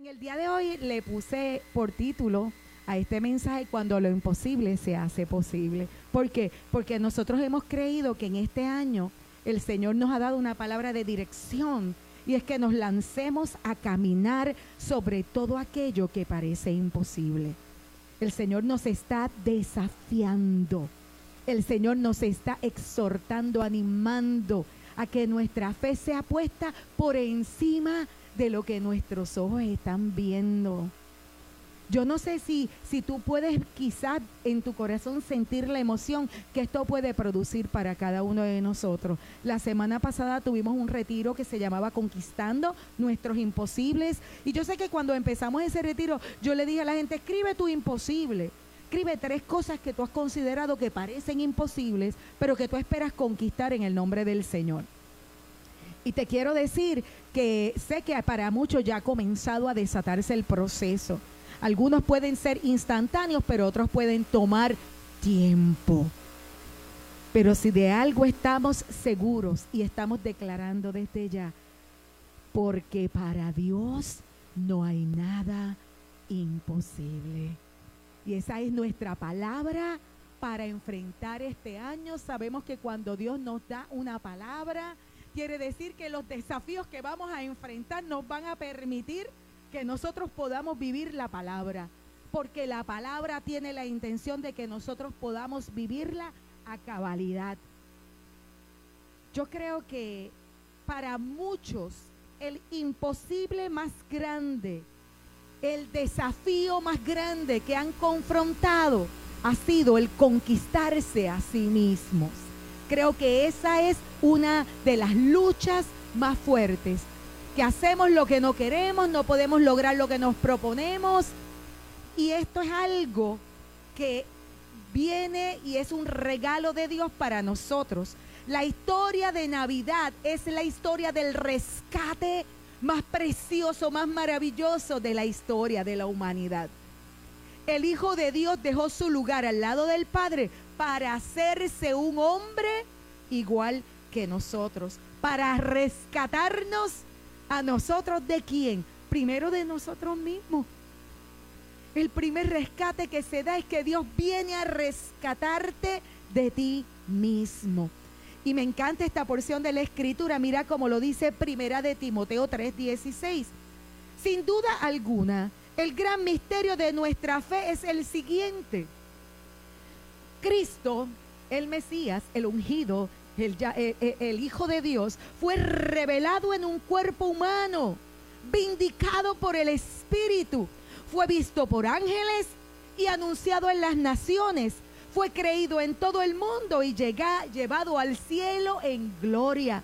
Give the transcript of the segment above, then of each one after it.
en el día de hoy le puse por título a este mensaje cuando lo imposible se hace posible. ¿Por qué? Porque nosotros hemos creído que en este año el Señor nos ha dado una palabra de dirección y es que nos lancemos a caminar sobre todo aquello que parece imposible. El Señor nos está desafiando. El Señor nos está exhortando, animando a que nuestra fe sea puesta por encima de lo que nuestros ojos están viendo. Yo no sé si, si tú puedes quizás en tu corazón sentir la emoción que esto puede producir para cada uno de nosotros. La semana pasada tuvimos un retiro que se llamaba Conquistando nuestros imposibles. Y yo sé que cuando empezamos ese retiro, yo le dije a la gente, escribe tu imposible. Escribe tres cosas que tú has considerado que parecen imposibles, pero que tú esperas conquistar en el nombre del Señor. Y te quiero decir que sé que para muchos ya ha comenzado a desatarse el proceso. Algunos pueden ser instantáneos, pero otros pueden tomar tiempo. Pero si de algo estamos seguros y estamos declarando desde ya, porque para Dios no hay nada imposible. Y esa es nuestra palabra para enfrentar este año. Sabemos que cuando Dios nos da una palabra, quiere decir que los desafíos que vamos a enfrentar nos van a permitir que nosotros podamos vivir la palabra, porque la palabra tiene la intención de que nosotros podamos vivirla a cabalidad. Yo creo que para muchos el imposible más grande, el desafío más grande que han confrontado ha sido el conquistarse a sí mismos. Creo que esa es una de las luchas más fuertes que hacemos lo que no queremos, no podemos lograr lo que nos proponemos. Y esto es algo que viene y es un regalo de Dios para nosotros. La historia de Navidad es la historia del rescate más precioso, más maravilloso de la historia de la humanidad. El Hijo de Dios dejó su lugar al lado del Padre para hacerse un hombre igual que nosotros, para rescatarnos ¿A nosotros de quién? Primero de nosotros mismos. El primer rescate que se da es que Dios viene a rescatarte de ti mismo. Y me encanta esta porción de la escritura. Mira cómo lo dice Primera de Timoteo 3:16. Sin duda alguna, el gran misterio de nuestra fe es el siguiente. Cristo, el Mesías, el ungido, eh, eh, el, Hijo de Dios, fue revelado en un cuerpo humano, vindicado por el Espíritu, fue visto por ángeles y anunciado en las naciones, fue creído en todo el mundo y llega, llevado al cielo en gloria.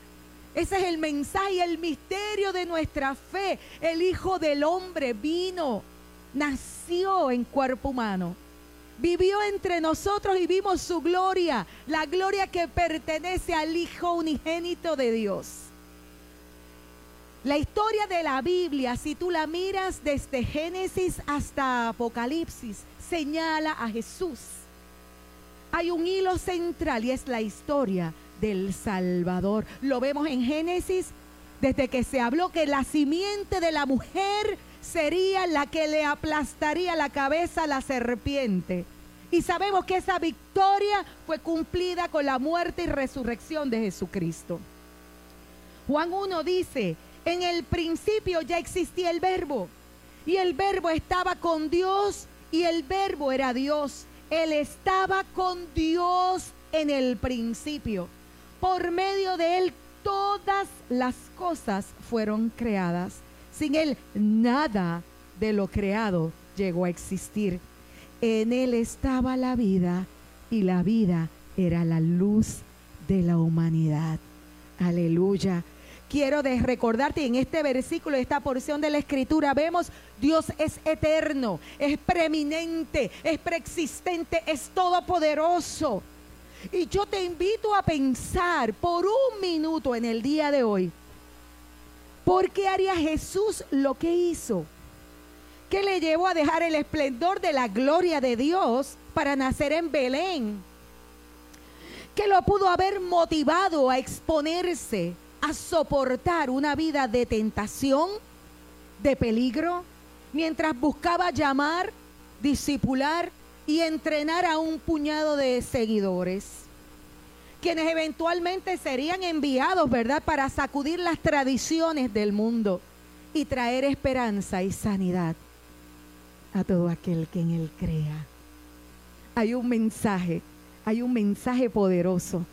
Ese es el mensaje el misterio de nuestra fe. El Hijo del Hombre vino, nació en cuerpo humano vivió entre nosotros y vimos su gloria, la gloria que pertenece al Hijo unigénito de Dios. La historia de la Biblia, si tú la miras desde Génesis hasta Apocalipsis, señala a Jesús. Hay un hilo central y es la historia del Salvador. Lo vemos en Génesis desde que se habló que la simiente de la mujer sería la que le aplastaría la cabeza a la serpiente. Y sabemos que esa victoria fue cumplida con la muerte y resurrección de Jesucristo. Juan 1 dice, en el principio ya existía el verbo y el verbo estaba con Dios y el verbo era Dios. Él estaba con Dios en el principio. Por medio de él todas las cosas fueron creadas. Sin Él nada de lo creado llegó a existir. En Él estaba la vida y la vida era la luz de la humanidad. Aleluya. Quiero recordarte en este versículo, esta porción de la escritura, vemos Dios es eterno, es preeminente, es preexistente, es todopoderoso. Y yo te invito a pensar por un minuto en el día de hoy ¿Por qué haría Jesús lo que hizo? ¿Qué le llevó a dejar el esplendor de la gloria de Dios para nacer en Belén? ¿Qué lo pudo haber motivado a exponerse, a soportar una vida de tentación, de peligro, mientras buscaba llamar, disipular y entrenar a un puñado de seguidores, quienes eventualmente serían enviados, ¿verdad?, para sacudir las tradiciones del mundo y traer esperanza y sanidad a todo aquel que en él crea. Hay un mensaje, hay un mensaje poderoso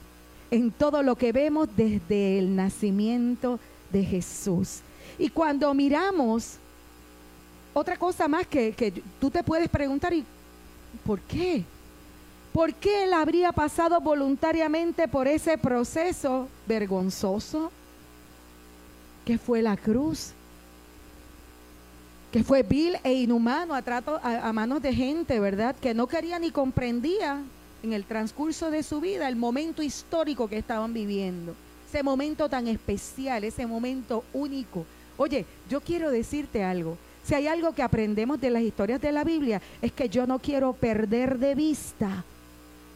en todo lo que vemos desde el nacimiento de Jesús. Y cuando miramos, otra cosa más que, que tú te puedes preguntar, ¿y por qué? ¿Por qué él habría pasado voluntariamente por ese proceso vergonzoso que fue la cruz? Que fue vil e inhumano a, a, a manos de gente, ¿verdad? Que no quería ni comprendía en el transcurso de su vida el momento histórico que estaban viviendo. Ese momento tan especial, ese momento único. Oye, yo quiero decirte algo. Si hay algo que aprendemos de las historias de la Biblia, es que yo no quiero perder de vista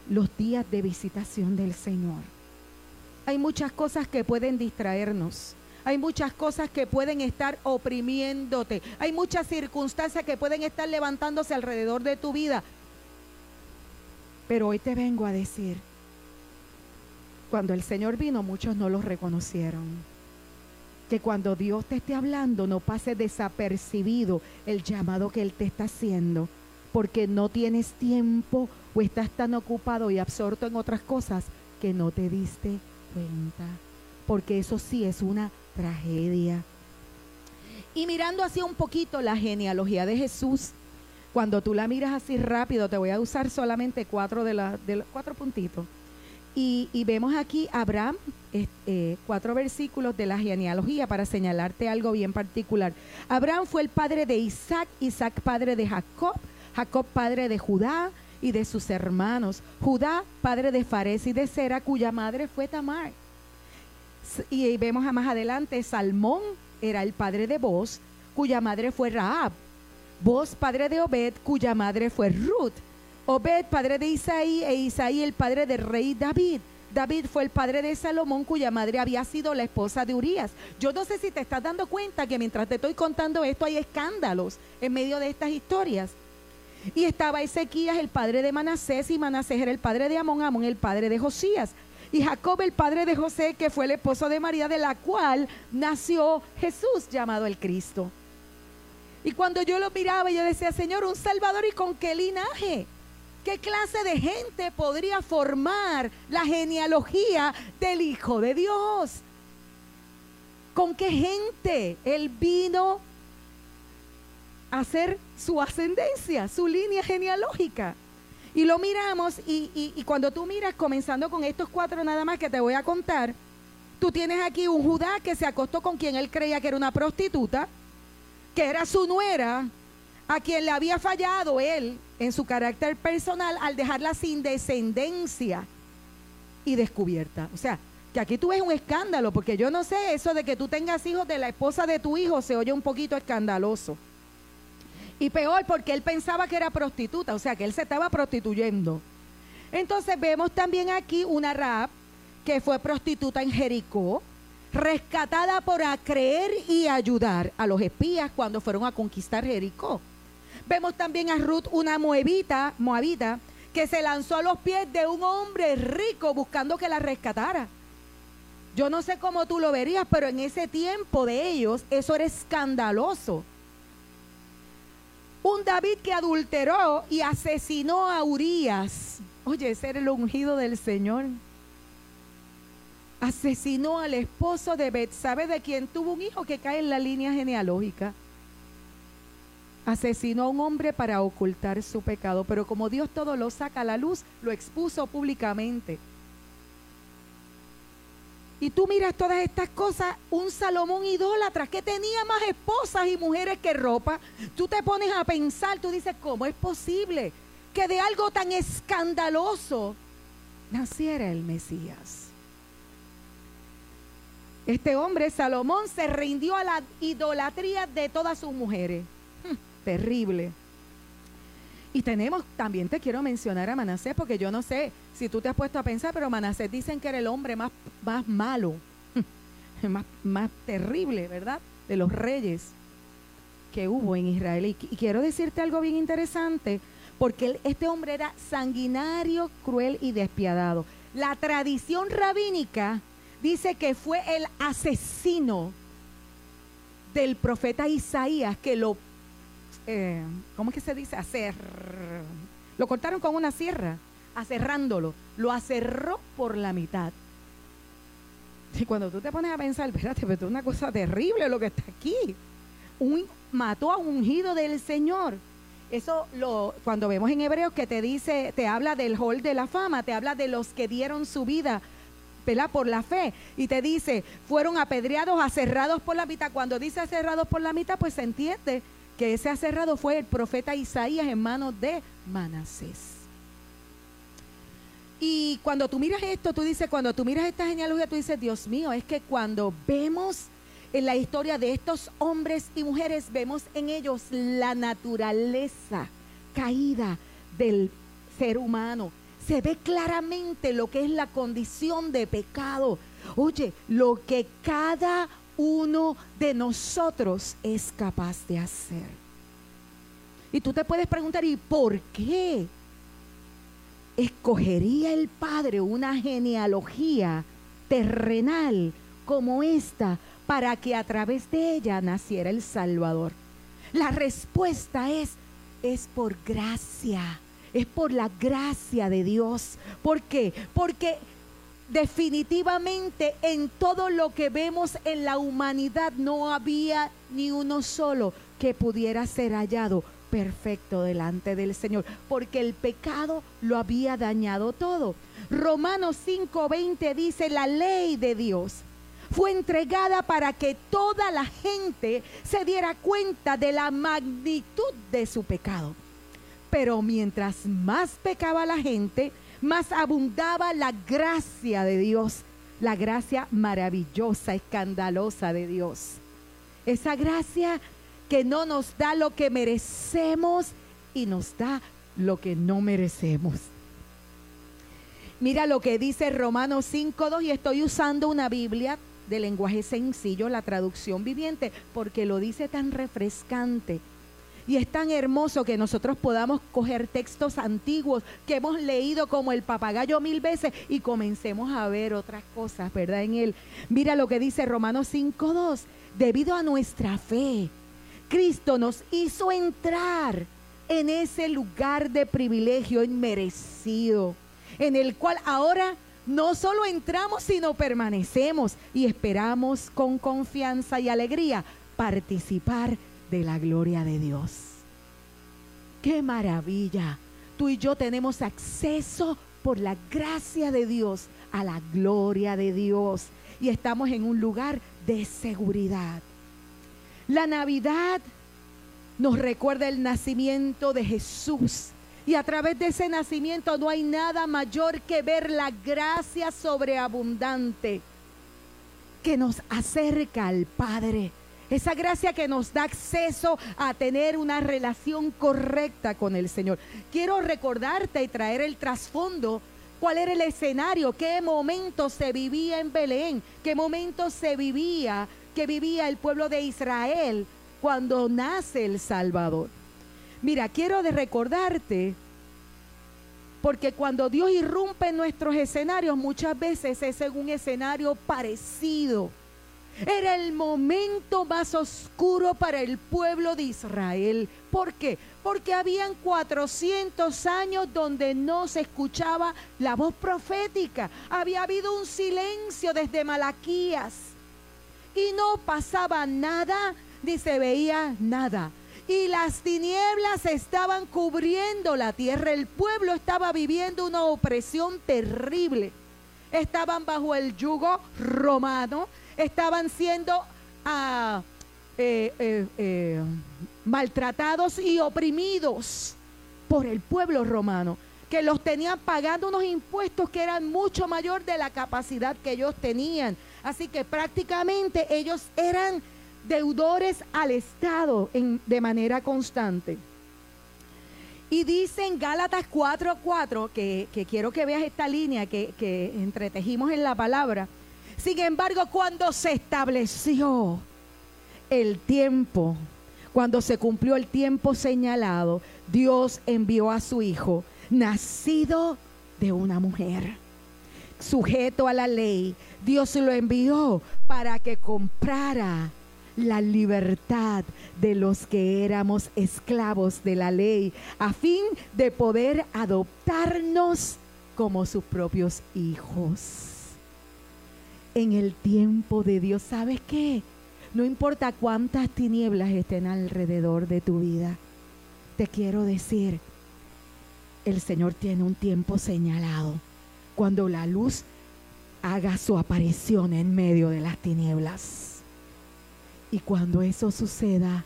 los días de visitación del Señor. Hay muchas cosas que pueden distraernos. Hay muchas cosas que pueden estar oprimiéndote. Hay muchas circunstancias que pueden estar levantándose alrededor de tu vida. Pero hoy te vengo a decir, cuando el Señor vino muchos no lo reconocieron. Que cuando Dios te esté hablando no pase desapercibido el llamado que Él te está haciendo, porque no tienes tiempo estás tan ocupado y absorto en otras cosas que no te diste cuenta. Porque eso sí es una tragedia. Y mirando así un poquito la genealogía de Jesús, cuando tú la miras así rápido, te voy a usar solamente cuatro de, los cuatro puntitos. Y, vemos aquí Abraham, eh, cuatro versículos de la genealogía para señalarte algo bien particular. Abraham fue el padre de Isaac, Isaac padre de Jacob, Jacob padre de Judá y de sus hermanos. Judá padre de Fares y de Sera, cuya madre fue Tamar. Y vemos más adelante, Salmón era el padre de Boz, cuya madre fue Raab. Vos, padre de Obed, cuya madre fue Ruth. Obed, padre de Isaí, e Isaí, el padre del rey David. David fue el padre de Salomón, cuya madre había sido la esposa de Urias. Yo no sé si te estás dando cuenta que mientras te estoy contando esto hay escándalos en medio de estas historias. Y estaba Ezequías, el padre de Manasés, y Manasés era el padre de Amón, Amón el padre de Josías. Y Jacob, el padre de José, que fue el esposo de María, de la cual nació Jesús, llamado el Cristo. Y cuando yo lo miraba, yo decía, Señor, un Salvador y con qué linaje. ¿Qué clase de gente podría formar la genealogía del Hijo de Dios? ¿Con qué gente Él vino hacer su ascendencia, su línea genealógica? Y lo miramos y, cuando tú miras, comenzando con estos cuatro nada más que te voy a contar, tú tienes aquí un Judá que se acostó con quien él creía que era una prostituta que era su nuera, a quien le había fallado él en su carácter personal al dejarla sin descendencia y descubierta. O sea, que aquí tú ves un escándalo, porque yo no sé, eso de que tú tengas hijos de la esposa de tu hijo se oye un poquito escandaloso. Y peor porque él pensaba que era prostituta, o sea, que él se estaba prostituyendo. Entonces vemos también aquí una rap que fue prostituta en Jericó, rescatada por creer y ayudar a los espías cuando fueron a conquistar Jericó. Vemos también a Ruth, una moabita, moabita, que se lanzó a los pies de un hombre rico buscando que la rescatara. Yo no sé cómo tú lo verías, pero en ese tiempo de ellos eso era escandaloso. Un David que adulteró y asesinó a Urias. Oye, ese era el ungido del Señor asesinó al esposo de Betsabe, de quien tuvo un hijo que cae en la línea genealógica. Asesinó a un hombre para ocultar su pecado, pero como Dios todo lo saca a la luz, lo expuso públicamente. Y tú miras todas estas cosas, un Salomón idólatra que tenía más esposas y mujeres que ropa. Tú te pones a pensar, tú dices, ¿cómo es posible que de algo tan escandaloso naciera el Mesías? Este hombre, Salomón, se rindió a la idolatría de todas sus mujeres. Hmm, terrible. Y tenemos, también te quiero mencionar a Manasés, porque yo no sé si tú te has puesto a pensar, pero Manasés dicen que era el hombre más, más malo, más, más terrible, ¿verdad? De los reyes. que hubo en Israel. Y, quiero decirte algo bien interesante, porque este hombre era sanguinario, cruel y despiadado. La tradición rabínica dice que fue el asesino del profeta Isaías que lo, eh, ¿cómo es que se dice? Hacer, lo cortaron con una sierra, aserrándolo, lo aserró por la mitad. Y cuando tú te pones a pensar, espérate, pero es una cosa terrible lo que está aquí. Un, mató a un ungido del Señor. Eso lo cuando vemos en Hebreos que te dice, te habla del hall de la fama, te habla de los que dieron su vida por la fe. Y te dice, fueron apedreados, aserrados por la mitad. Cuando dice aserrados por la mitad, pues se entiende que ese aserrado fue el profeta Isaías en manos de Manasés. Y cuando tú miras esto, tú dices, cuando tú miras esta genealogía, tú dices, Dios mío, es que cuando vemos en la historia de estos hombres y mujeres, vemos en ellos la naturaleza caída del ser humano. Se ve claramente lo que es la condición de pecado. Oye, lo que cada uno de nosotros es capaz de hacer. Y tú te puedes preguntar, ¿y por qué? escogería el Padre una genealogía terrenal como esta para que a través de ella naciera el Salvador? La respuesta es, es por gracia, es por la gracia de Dios. ¿Por qué? Porque definitivamente en todo lo que vemos en la humanidad no había ni uno solo que pudiera ser hallado perfecto delante del Señor, porque el pecado lo había dañado todo. Romanos 5:20 dice, la ley de Dios fue entregada para que toda la gente se diera cuenta de la magnitud de su pecado. Pero mientras más pecaba la gente, más abundaba la gracia de Dios, la gracia maravillosa, escandalosa de Dios. Esa gracia que no nos da lo que merecemos y nos da lo que no merecemos. Mira lo que dice Romanos 5.2 y estoy usando una Biblia de lenguaje sencillo, la traducción viviente, porque lo dice tan refrescante. Y es tan hermoso que nosotros podamos coger textos antiguos que hemos leído como el papagayo mil veces y comencemos a ver otras cosas, ¿verdad? En él. Mira lo que dice Romanos 5.2. Debido a nuestra fe, Cristo nos hizo entrar en ese lugar de privilegio inmerecido, en el cual ahora no solo entramos, sino permanecemos y esperamos con confianza y alegría participar de la gloria de Dios. ¡Qué maravilla! Tú y yo tenemos acceso por la gracia de Dios a la gloria de Dios y estamos en un lugar de seguridad. La Navidad nos recuerda el nacimiento de Jesús. Y a través de ese nacimiento no hay nada mayor que ver la gracia sobreabundante que nos acerca al Padre. Esa gracia que nos da acceso a tener una relación correcta con el Señor. Quiero recordarte y traer el trasfondo. ¿Cuál era el escenario? ¿Qué momento se vivía en Belén? ¿Qué momento se vivía que vivía el pueblo de Israel cuando nace el Salvador. Mira, quiero recordarte, porque cuando Dios irrumpe en nuestros escenarios, muchas veces es en un escenario parecido. Era el momento más oscuro para el pueblo de Israel. ¿Por qué? Porque habían 400 años donde no se escuchaba la voz profética. Había habido un silencio desde Malaquías y no pasaba nada ni se veía nada. Y las tinieblas estaban cubriendo la tierra. El pueblo estaba viviendo una opresión terrible. Estaban bajo el yugo romano. Estaban siendo ah, eh, eh, eh, maltratados y oprimidos por el pueblo romano que los tenían pagando unos impuestos que eran mucho mayor de la capacidad que ellos tenían. Así que prácticamente ellos eran deudores al Estado de manera constante. Y dice en Gálatas 4:4, que, que quiero que veas esta línea que, que entretejimos en la palabra. Sin embargo, cuando se estableció el tiempo, cuando se cumplió el tiempo señalado, Dios envió a su Hijo, nacido de una mujer, sujeto a la ley. Dios lo envió para que comprara la libertad de los que éramos esclavos de la ley, a fin de poder adoptarnos como sus propios hijos. En el tiempo de Dios, ¿sabes qué? No importa cuántas tinieblas estén alrededor de tu vida, te quiero decir, el Señor tiene un tiempo señalado cuando la luz haga su aparición en medio de las tinieblas. Y cuando eso suceda,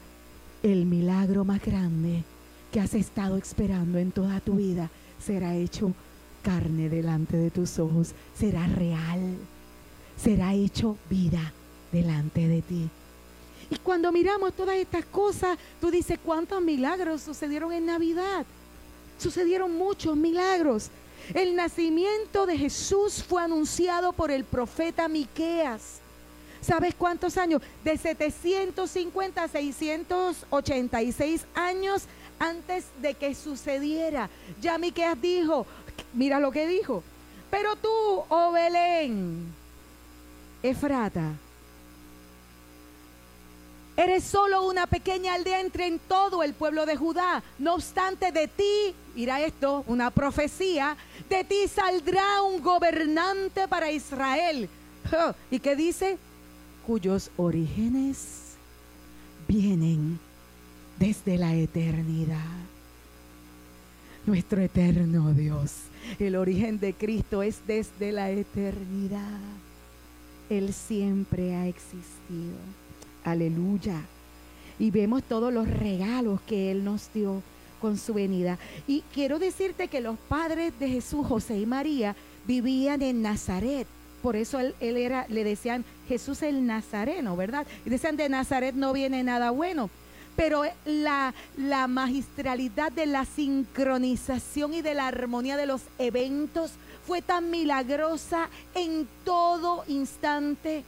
el milagro más grande que has estado esperando en toda tu vida será hecho carne delante de tus ojos, será real, será hecho vida delante de ti. Y cuando miramos todas estas cosas, tú dices, ¿cuántos milagros sucedieron en Navidad? Sucedieron muchos milagros. El nacimiento de Jesús fue anunciado por el profeta Miqueas. ¿Sabes cuántos años? De 750 a 686 años antes de que sucediera. Ya Miqueas dijo, mira lo que dijo. Pero tú, oh Belén, Efrata, Eres solo una pequeña aldea entre en todo el pueblo de Judá. No obstante, de ti, mira esto, una profecía, de ti saldrá un gobernante para Israel. ¿Y qué dice? Cuyos orígenes vienen desde la eternidad. Nuestro eterno Dios. El origen de Cristo es desde la eternidad. Él siempre ha existido. Aleluya. Y vemos todos los regalos que Él nos dio con su venida. Y quiero decirte que los padres de Jesús, José y María, vivían en Nazaret. Por eso él, era, le decían Jesús el Nazareno, ¿verdad? Y decían de Nazaret no viene nada bueno. Pero la, la magistralidad de la sincronización y de la armonía de los eventos fue tan milagrosa en todo instante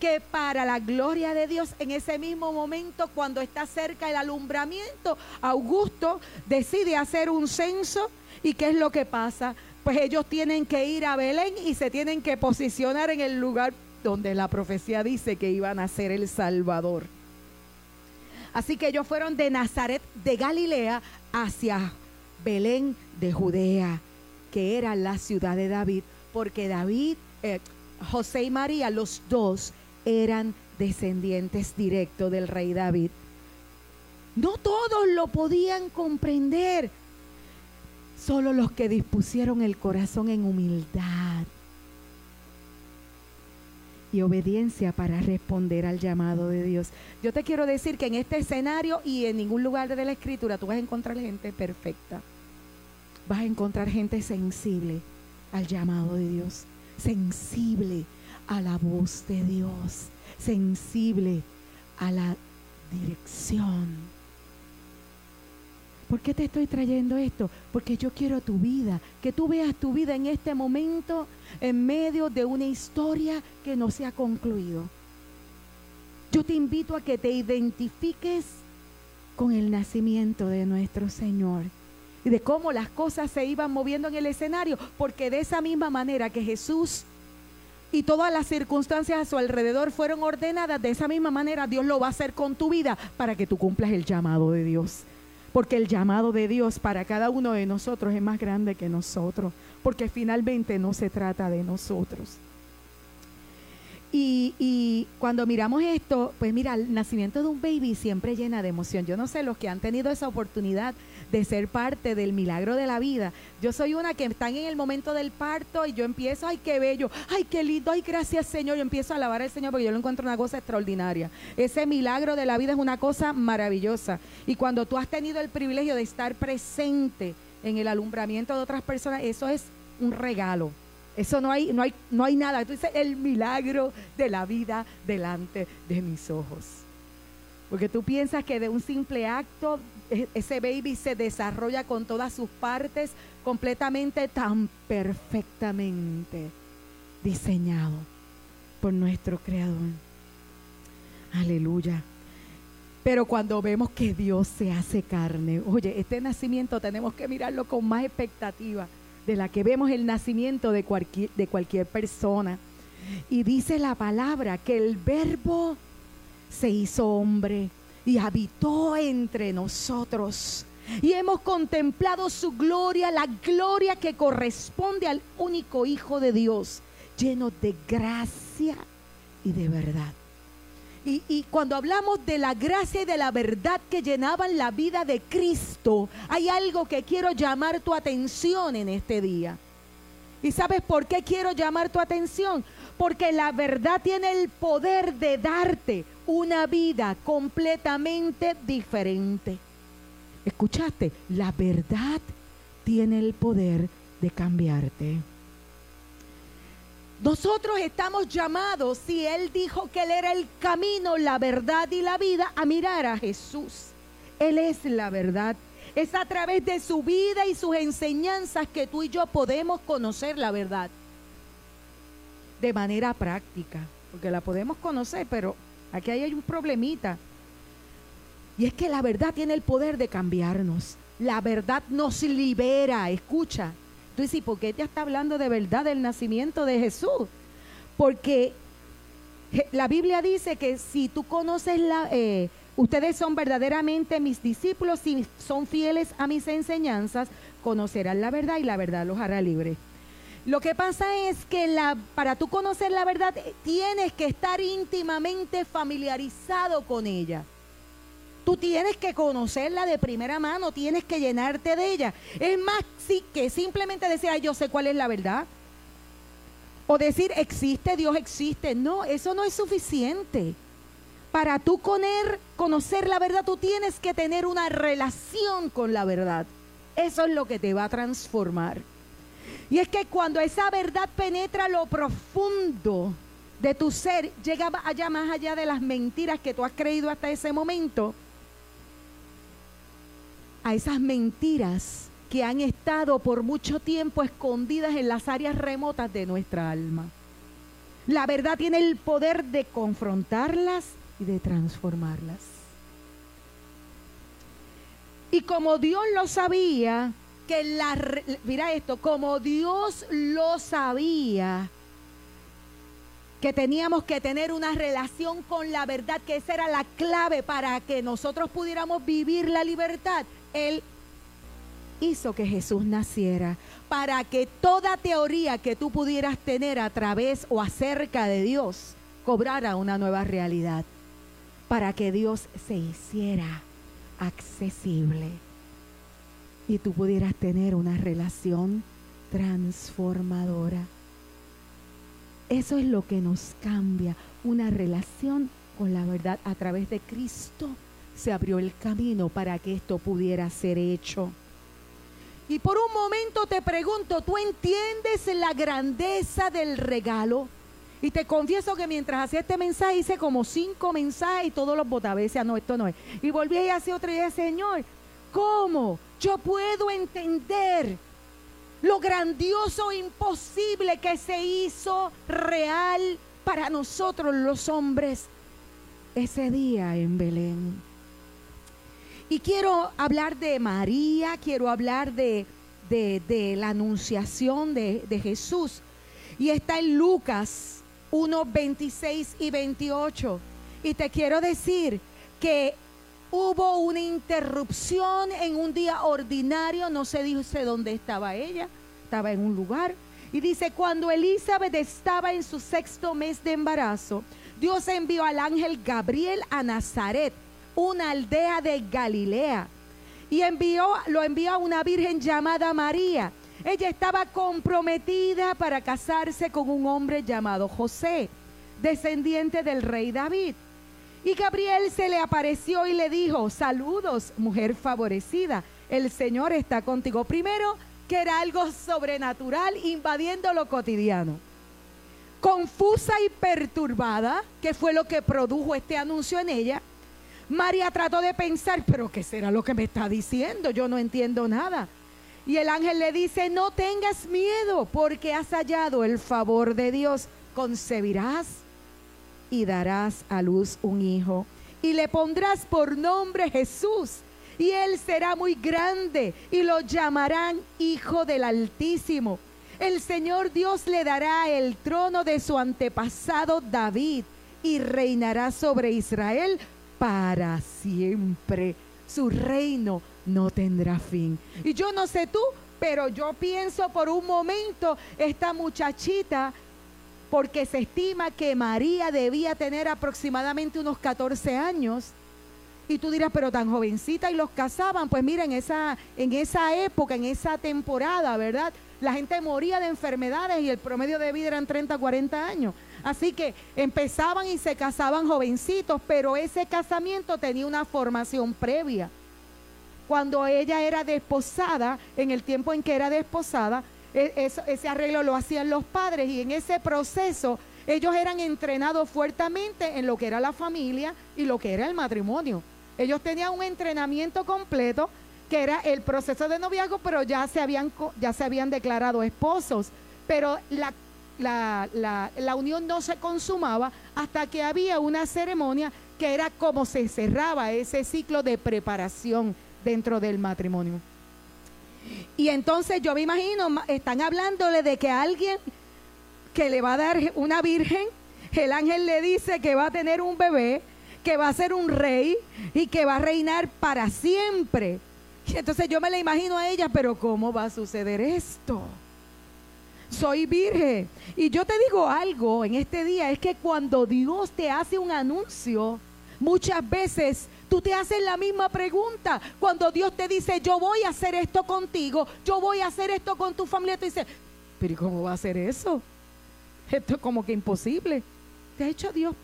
que para la gloria de Dios en ese mismo momento cuando está cerca el alumbramiento, Augusto decide hacer un censo y ¿qué es lo que pasa? Pues ellos tienen que ir a Belén y se tienen que posicionar en el lugar donde la profecía dice que iban a ser el Salvador. Así que ellos fueron de Nazaret de Galilea hacia Belén de Judea, que era la ciudad de David, porque David, eh, José y María, los dos, eran descendientes directos del rey David. No todos lo podían comprender, solo los que dispusieron el corazón en humildad y obediencia para responder al llamado de Dios. Yo te quiero decir que en este escenario y en ningún lugar de la escritura tú vas a encontrar gente perfecta. Vas a encontrar gente sensible al llamado de Dios, sensible a la voz de Dios, sensible a la dirección. ¿Por qué te estoy trayendo esto? Porque yo quiero tu vida, que tú veas tu vida en este momento en medio de una historia que no se ha concluido. Yo te invito a que te identifiques con el nacimiento de nuestro Señor de cómo las cosas se iban moviendo en el escenario, porque de esa misma manera que Jesús y todas las circunstancias a su alrededor fueron ordenadas, de esa misma manera Dios lo va a hacer con tu vida para que tú cumplas el llamado de Dios. Porque el llamado de Dios para cada uno de nosotros es más grande que nosotros, porque finalmente no se trata de nosotros. Y, cuando miramos esto, pues mira, el nacimiento de un baby siempre llena de emoción. Yo no sé, los que han tenido esa oportunidad de ser parte del milagro de la vida. Yo soy una que están en el momento del parto y yo empiezo, ay, qué bello, ay, qué lindo, ay, gracias Señor. Yo empiezo a alabar al Señor porque yo lo encuentro una cosa extraordinaria. Ese milagro de la vida es una cosa maravillosa. Y cuando tú has tenido el privilegio de estar presente en el alumbramiento de otras personas, eso es un regalo. Eso no hay, no hay, no hay nada. Tú dices el milagro de la vida delante de mis ojos. Porque tú piensas que de un simple acto ese baby se desarrolla con todas sus partes completamente tan perfectamente diseñado por nuestro creador. Aleluya. Pero cuando vemos que Dios se hace carne, oye, este nacimiento tenemos que mirarlo con más expectativa de la que vemos el nacimiento de cualquier, de cualquier persona. Y dice la palabra que el verbo se hizo hombre y habitó entre nosotros. Y hemos contemplado su gloria, la gloria que corresponde al único Hijo de Dios, lleno de gracia y de verdad. Y, cuando hablamos de la gracia y de la verdad que llenaban la vida de Cristo, hay algo que quiero llamar tu atención en este día. ¿Y sabes por qué quiero llamar tu atención? Porque la verdad tiene el poder de darte una vida completamente diferente. ¿Escuchaste? La verdad tiene el poder de cambiarte. Nosotros estamos llamados, si Él dijo que Él era el camino, la verdad y la vida, a mirar a Jesús. Él es la verdad. Es a través de su vida y sus enseñanzas que tú y yo podemos conocer la verdad. De manera práctica. Porque la podemos conocer, pero aquí hay un problemita. Y es que la verdad tiene el poder de cambiarnos. La verdad nos libera. Escucha, Tú dices, ¿por qué te está hablando de verdad del nacimiento de Jesús? Porque la Biblia dice que si tú conoces la... Eh, ustedes son verdaderamente mis discípulos, si son fieles a mis enseñanzas, conocerán la verdad y la verdad los hará libres. Lo que pasa es que la, para tú conocer la verdad tienes que estar íntimamente familiarizado con ella. Tú tienes que conocerla de primera mano, tienes que llenarte de ella. Es más sí, que simplemente decir, yo sé cuál es la verdad. O decir, existe, Dios existe. No, eso no es suficiente. Para tú conocer la verdad, tú tienes que tener una relación con la verdad. Eso es lo que te va a transformar. Y es que cuando esa verdad penetra lo profundo de tu ser, llega allá más allá de las mentiras que tú has creído hasta ese momento, a esas mentiras que han estado por mucho tiempo escondidas en las áreas remotas de nuestra alma. La verdad tiene el poder de confrontarlas y de transformarlas. Y como Dios lo sabía, que la, mira esto, como Dios lo sabía, que teníamos que tener una relación con la verdad, que esa era la clave para que nosotros pudiéramos vivir la libertad. Él hizo que Jesús naciera para que toda teoría que tú pudieras tener a través o acerca de Dios cobrara una nueva realidad, para que Dios se hiciera accesible y tú pudieras tener una relación transformadora. Eso es lo que nos cambia, una relación con la verdad a través de Cristo se abrió el camino para que esto pudiera ser hecho. Y por un momento te pregunto, ¿tú entiendes la grandeza del regalo? Y te confieso que mientras hacía este mensaje hice como cinco mensajes y todos los botaba. Decía, no, esto no es. Y volví y hacía otra y decía, Señor, ¿cómo yo puedo entender lo grandioso e imposible que se hizo real para nosotros los hombres ese día en Belén? Y quiero hablar de María, quiero hablar de, la anunciación de, de, Jesús. Y está en Lucas 1, 26 y 28. Y te quiero decir que hubo una interrupción en un día ordinario, no se dice dónde estaba ella, estaba en un lugar. Y dice, cuando Elizabeth estaba en su sexto mes de embarazo, Dios envió al ángel Gabriel a Nazaret una aldea de Galilea. Y envió, lo envió a una virgen llamada María. Ella estaba comprometida para casarse con un hombre llamado José, descendiente del rey David. Y Gabriel se le apareció y le dijo, saludos, mujer favorecida, el Señor está contigo. Primero, que era algo sobrenatural invadiendo lo cotidiano. Confusa y perturbada, que fue lo que produjo este anuncio en ella, María trató de pensar, pero ¿qué será lo que me está diciendo? Yo no entiendo nada. Y el ángel le dice, no tengas miedo porque has hallado el favor de Dios. Concebirás y darás a luz un hijo y le pondrás por nombre Jesús. Y él será muy grande y lo llamarán Hijo del Altísimo. El Señor Dios le dará el trono de su antepasado David y reinará sobre Israel para siempre. Su reino no tendrá fin. Y yo no sé tú, pero yo pienso por un momento esta muchachita porque se estima que María debía tener aproximadamente unos 14 años. Y tú dirás, pero tan jovencita y los casaban. Pues mira, en esa, en esa época, en esa temporada, ¿verdad? La gente moría de enfermedades y el promedio de vida eran 30, 40 años. Así que empezaban y se casaban jovencitos, pero ese casamiento tenía una formación previa. Cuando ella era desposada, en el tiempo en que era desposada, ese arreglo lo hacían los padres y en ese proceso ellos eran entrenados fuertemente en lo que era la familia y lo que era el matrimonio. Ellos tenían un entrenamiento completo que era el proceso de noviazgo, pero ya se habían, ya se habían declarado esposos. Pero la, la, la unión no se consumaba hasta que había una ceremonia que era como se cerraba ese ciclo de preparación dentro del matrimonio. Y entonces yo me imagino, están hablándole de que alguien que le va a dar una virgen, el ángel le dice que va a tener un bebé, que va a ser un rey y que va a reinar para siempre. Y entonces yo me la imagino a ella, pero ¿cómo va a suceder esto? Soy virgen. Y yo te digo algo en este día, es que cuando Dios te hace un anuncio, muchas veces Tú te haces la misma pregunta. Cuando Dios te dice, yo voy a hacer esto contigo, yo voy a hacer esto con tu familia, tú dices, pero ¿y cómo va a hacer eso? Esto es como que imposible. Te ha hecho Dios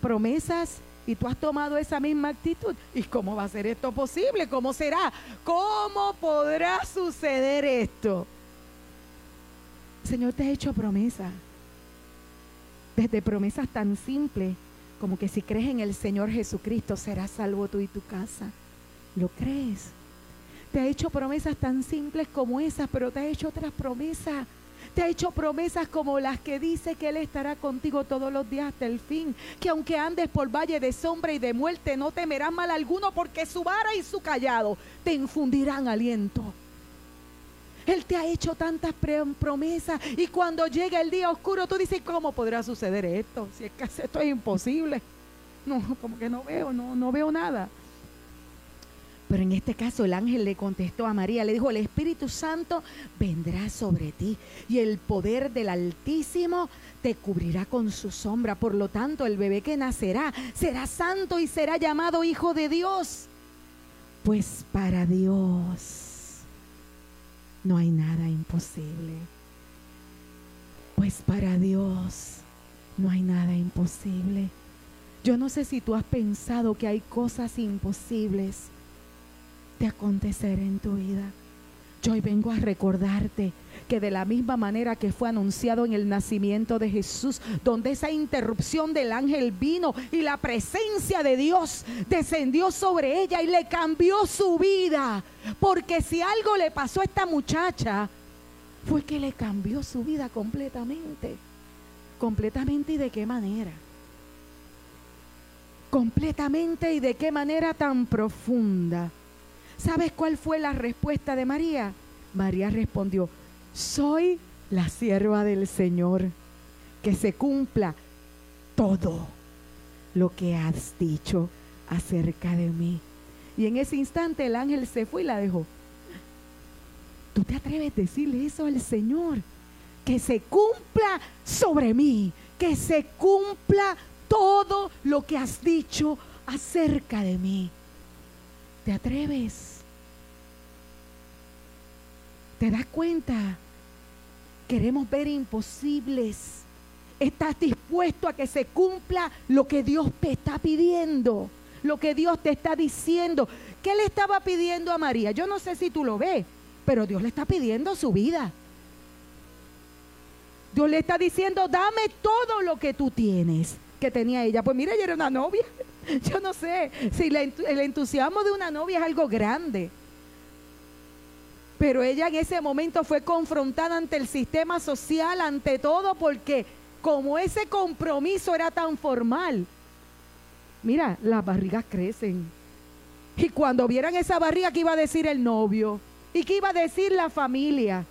promesas y tú has tomado esa misma actitud. ¿Y cómo va a ser esto posible? ¿Cómo será? ¿Cómo podrá suceder esto? Señor te ha hecho promesas. Desde promesas tan simples como que si crees en el Señor Jesucristo serás salvo tú y tu casa. ¿Lo crees? Te ha hecho promesas tan simples como esas, pero te ha hecho otras promesas. Te ha hecho promesas como las que dice que Él estará contigo todos los días hasta el fin. Que aunque andes por valle de sombra y de muerte, no temerás mal alguno porque su vara y su callado te infundirán aliento. Él te ha hecho tantas promesas y cuando llega el día oscuro tú dices, ¿cómo podrá suceder esto? Si es que esto es imposible. No, como que no veo, no, no veo nada. Pero en este caso el ángel le contestó a María, le dijo, el Espíritu Santo vendrá sobre ti y el poder del Altísimo te cubrirá con su sombra. Por lo tanto, el bebé que nacerá será santo y será llamado Hijo de Dios. Pues para Dios no hay nada imposible. Pues para Dios no hay nada imposible. Yo no sé si tú has pensado que hay cosas imposibles de acontecer en tu vida. Hoy vengo a recordarte que de la misma manera que fue anunciado en el nacimiento de Jesús, donde esa interrupción del ángel vino y la presencia de Dios descendió sobre ella y le cambió su vida. Porque si algo le pasó a esta muchacha, fue que le cambió su vida completamente. Completamente y de qué manera. Completamente y de qué manera tan profunda. ¿Sabes cuál fue la respuesta de María? María respondió, soy la sierva del Señor, que se cumpla todo lo que has dicho acerca de mí. Y en ese instante el ángel se fue y la dejó. ¿Tú te atreves a decirle eso al Señor? Que se cumpla sobre mí, que se cumpla todo lo que has dicho acerca de mí. ¿Te atreves? ¿Te das cuenta? Queremos ver imposibles. Estás dispuesto a que se cumpla lo que Dios te está pidiendo, lo que Dios te está diciendo. ¿Qué le estaba pidiendo a María? Yo no sé si tú lo ves, pero Dios le está pidiendo su vida. Dios le está diciendo, dame todo lo que tú tienes, que tenía ella. Pues mira, ella era una novia. Yo no sé si el entusiasmo de una novia es algo grande. Pero ella en ese momento fue confrontada ante el sistema social, ante todo, porque como ese compromiso era tan formal, mira, las barrigas crecen. Y cuando vieran esa barriga, ¿qué iba a decir el novio? ¿Y qué iba a decir la familia?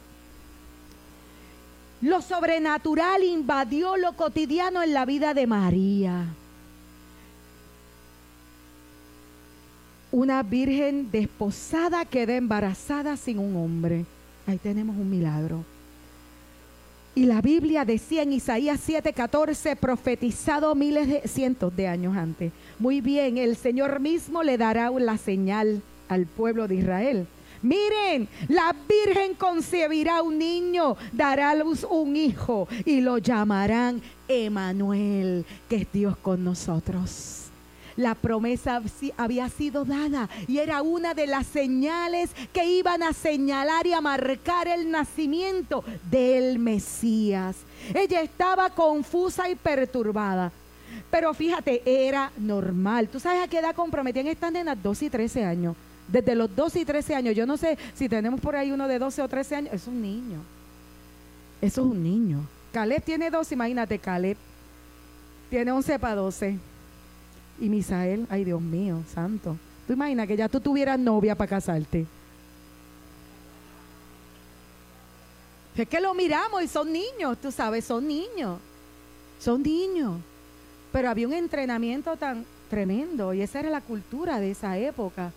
Lo sobrenatural invadió lo cotidiano en la vida de María. Una virgen desposada queda embarazada sin un hombre. Ahí tenemos un milagro. Y la Biblia decía en Isaías 7:14, profetizado miles de cientos de años antes. Muy bien, el Señor mismo le dará la señal al pueblo de Israel. Miren, la Virgen concebirá un niño, dará a luz un hijo y lo llamarán Emanuel, que es Dios con nosotros. La promesa había sido dada y era una de las señales que iban a señalar y a marcar el nacimiento del Mesías. Ella estaba confusa y perturbada. Pero fíjate, era normal. ¿Tú sabes a qué edad comprometían estas nenas? 12 y 13 años. Desde los 12 y 13 años. Yo no sé si tenemos por ahí uno de 12 o 13 años. Es un niño. Eso es un niño. Caleb tiene 12, imagínate, Caleb. Tiene 11 para 12. Y Misael, ay Dios mío, santo. Tú imaginas que ya tú tuvieras novia para casarte. Es que lo miramos y son niños, tú sabes, son niños. Son niños. Pero había un entrenamiento tan tremendo y esa era la cultura de esa época.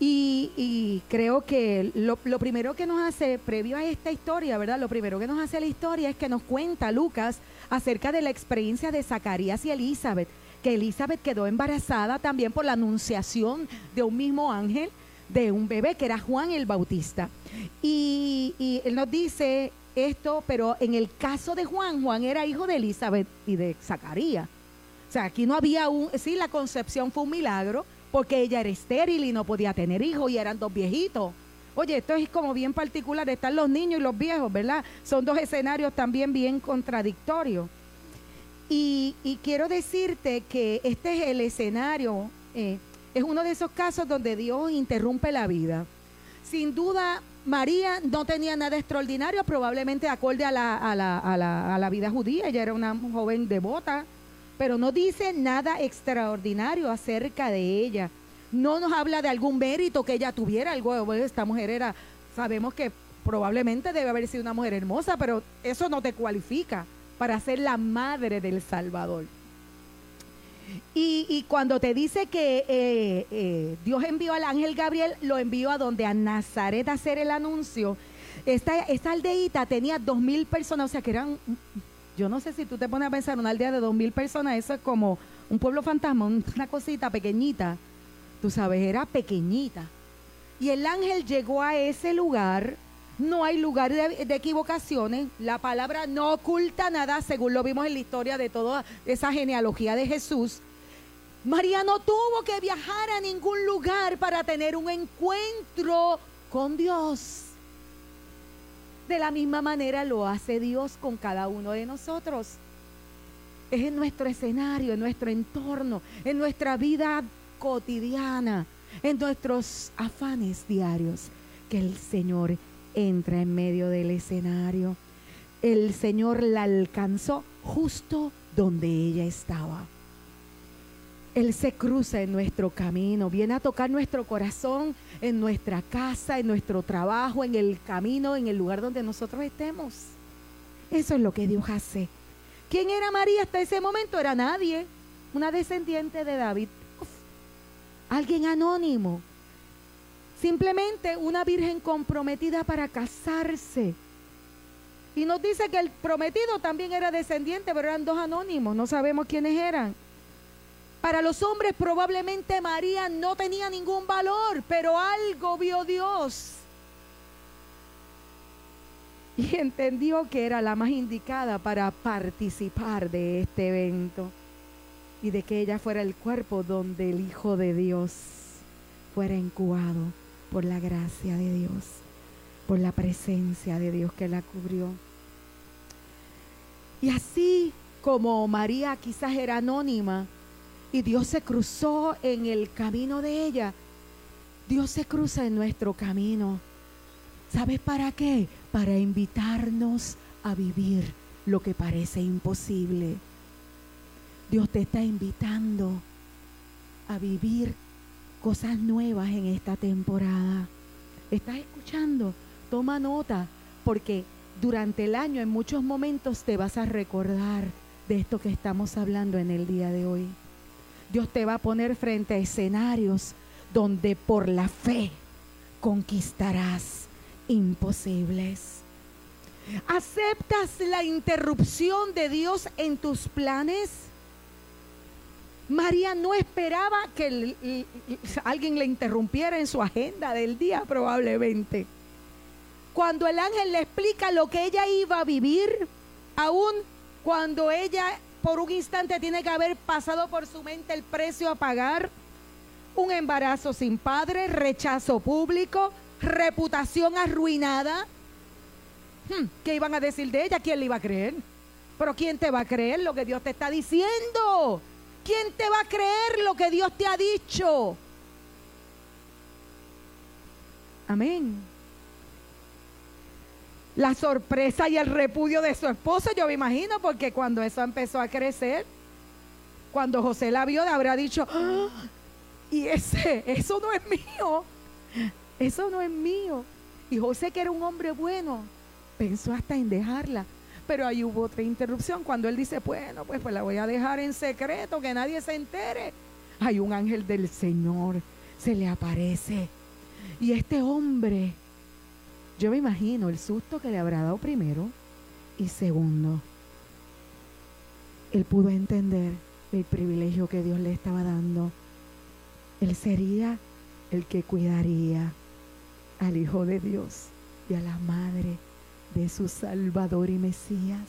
Y, creo que lo, lo, primero que nos hace, previo a esta historia, ¿verdad? Lo primero que nos hace la historia es que nos cuenta Lucas acerca de la experiencia de Zacarías y Elizabeth, que Elizabeth quedó embarazada también por la anunciación de un mismo ángel de un bebé que era Juan el Bautista. Y, y él nos dice esto, pero en el caso de Juan, Juan era hijo de Elizabeth y de Zacarías. O sea, aquí no había un, sí, la concepción fue un milagro, porque ella era estéril y no podía tener hijos y eran dos viejitos. Oye, esto es como bien particular, están los niños y los viejos, ¿verdad? Son dos escenarios también bien contradictorios. Y, quiero decirte que este es el escenario, eh, es uno de esos casos donde Dios interrumpe la vida. Sin duda, María no tenía nada extraordinario, probablemente acorde a la, a la, a la, a la vida judía, ella era una joven devota, pero no dice nada extraordinario acerca de ella no nos habla de algún mérito que ella tuviera, algo, esta mujer era, sabemos que probablemente debe haber sido una mujer hermosa, pero eso no te cualifica para ser la madre del Salvador. Y, cuando te dice que eh, eh, Dios envió al ángel Gabriel, lo envió a donde a Nazaret a hacer el anuncio. Esta, esta aldeita tenía dos mil personas, o sea que eran, yo no sé si tú te pones a pensar, una aldea de dos mil personas, eso es como un pueblo fantasma, una cosita pequeñita tú sabes, era pequeñita. Y el ángel llegó a ese lugar, no hay lugar de, equivocaciones, la palabra no oculta nada, según lo vimos en la historia de toda esa genealogía de Jesús. María no tuvo que viajar a ningún lugar para tener un encuentro con Dios. De la misma manera lo hace Dios con cada uno de nosotros. Es en nuestro escenario, en nuestro entorno, en nuestra vida cotidiana, en nuestros afanes diarios, que el Señor entra en medio del escenario. El Señor la alcanzó justo donde ella estaba. Él se cruza en nuestro camino, viene a tocar nuestro corazón, en nuestra casa, en nuestro trabajo, en el camino, en el lugar donde nosotros estemos. Eso es lo que Dios hace. ¿Quién era María hasta ese momento? Era nadie, una descendiente de David alguien anónimo, simplemente una virgen comprometida para casarse. Y nos dice que el prometido también era descendiente, pero eran dos anónimos, no sabemos quiénes eran. Para los hombres probablemente María no tenía ningún valor, pero algo vio Dios. Y entendió que era la más indicada para participar de este evento y de que ella fuera el cuerpo donde el Hijo de Dios fuera incubado por la gracia de Dios, por la presencia de Dios que la cubrió. Y así como María quizás era anónima y Dios se cruzó en el camino de ella, Dios se cruza en nuestro camino. ¿Sabes para qué? Para invitarnos a vivir lo que parece imposible Dios te está invitando a vivir cosas nuevas en esta temporada. ¿Estás escuchando? Toma nota, porque durante el año en muchos momentos te vas a recordar de esto que estamos hablando en el día de hoy. Dios te va a poner frente a escenarios donde por la fe conquistarás imposibles. ¿Aceptas la interrupción de Dios en tus planes? María no esperaba que alguien le interrumpiera en su agenda del día probablemente. Cuando el ángel le explica lo que ella iba a vivir, aún cuando ella por un instante tiene que haber pasado por su mente el precio a pagar, un embarazo sin padre, rechazo público, reputación arruinada. Hmm, ¿Qué iban a decir de ella? ¿Quién le iba a creer? Pero ¿quién te va a creer lo que Dios te está diciendo? ¿Quién te va a creer lo que Dios te ha dicho? Amén. La sorpresa y el repudio de su esposo, yo me imagino, porque cuando eso empezó a crecer, cuando José la vio, le habrá dicho, ¡Ah! y ese, eso no es mío, eso no es mío. Y José, que era un hombre bueno, pensó hasta en dejarla. Pero ahí hubo otra interrupción cuando él dice, bueno, pues, pues la voy a dejar en secreto, que nadie se entere. Hay un ángel del Señor, se le aparece. Y este hombre, yo me imagino el susto que le habrá dado primero y segundo, él pudo entender el privilegio que Dios le estaba dando. Él sería el que cuidaría al Hijo de Dios y a la Madre de su Salvador y Mesías.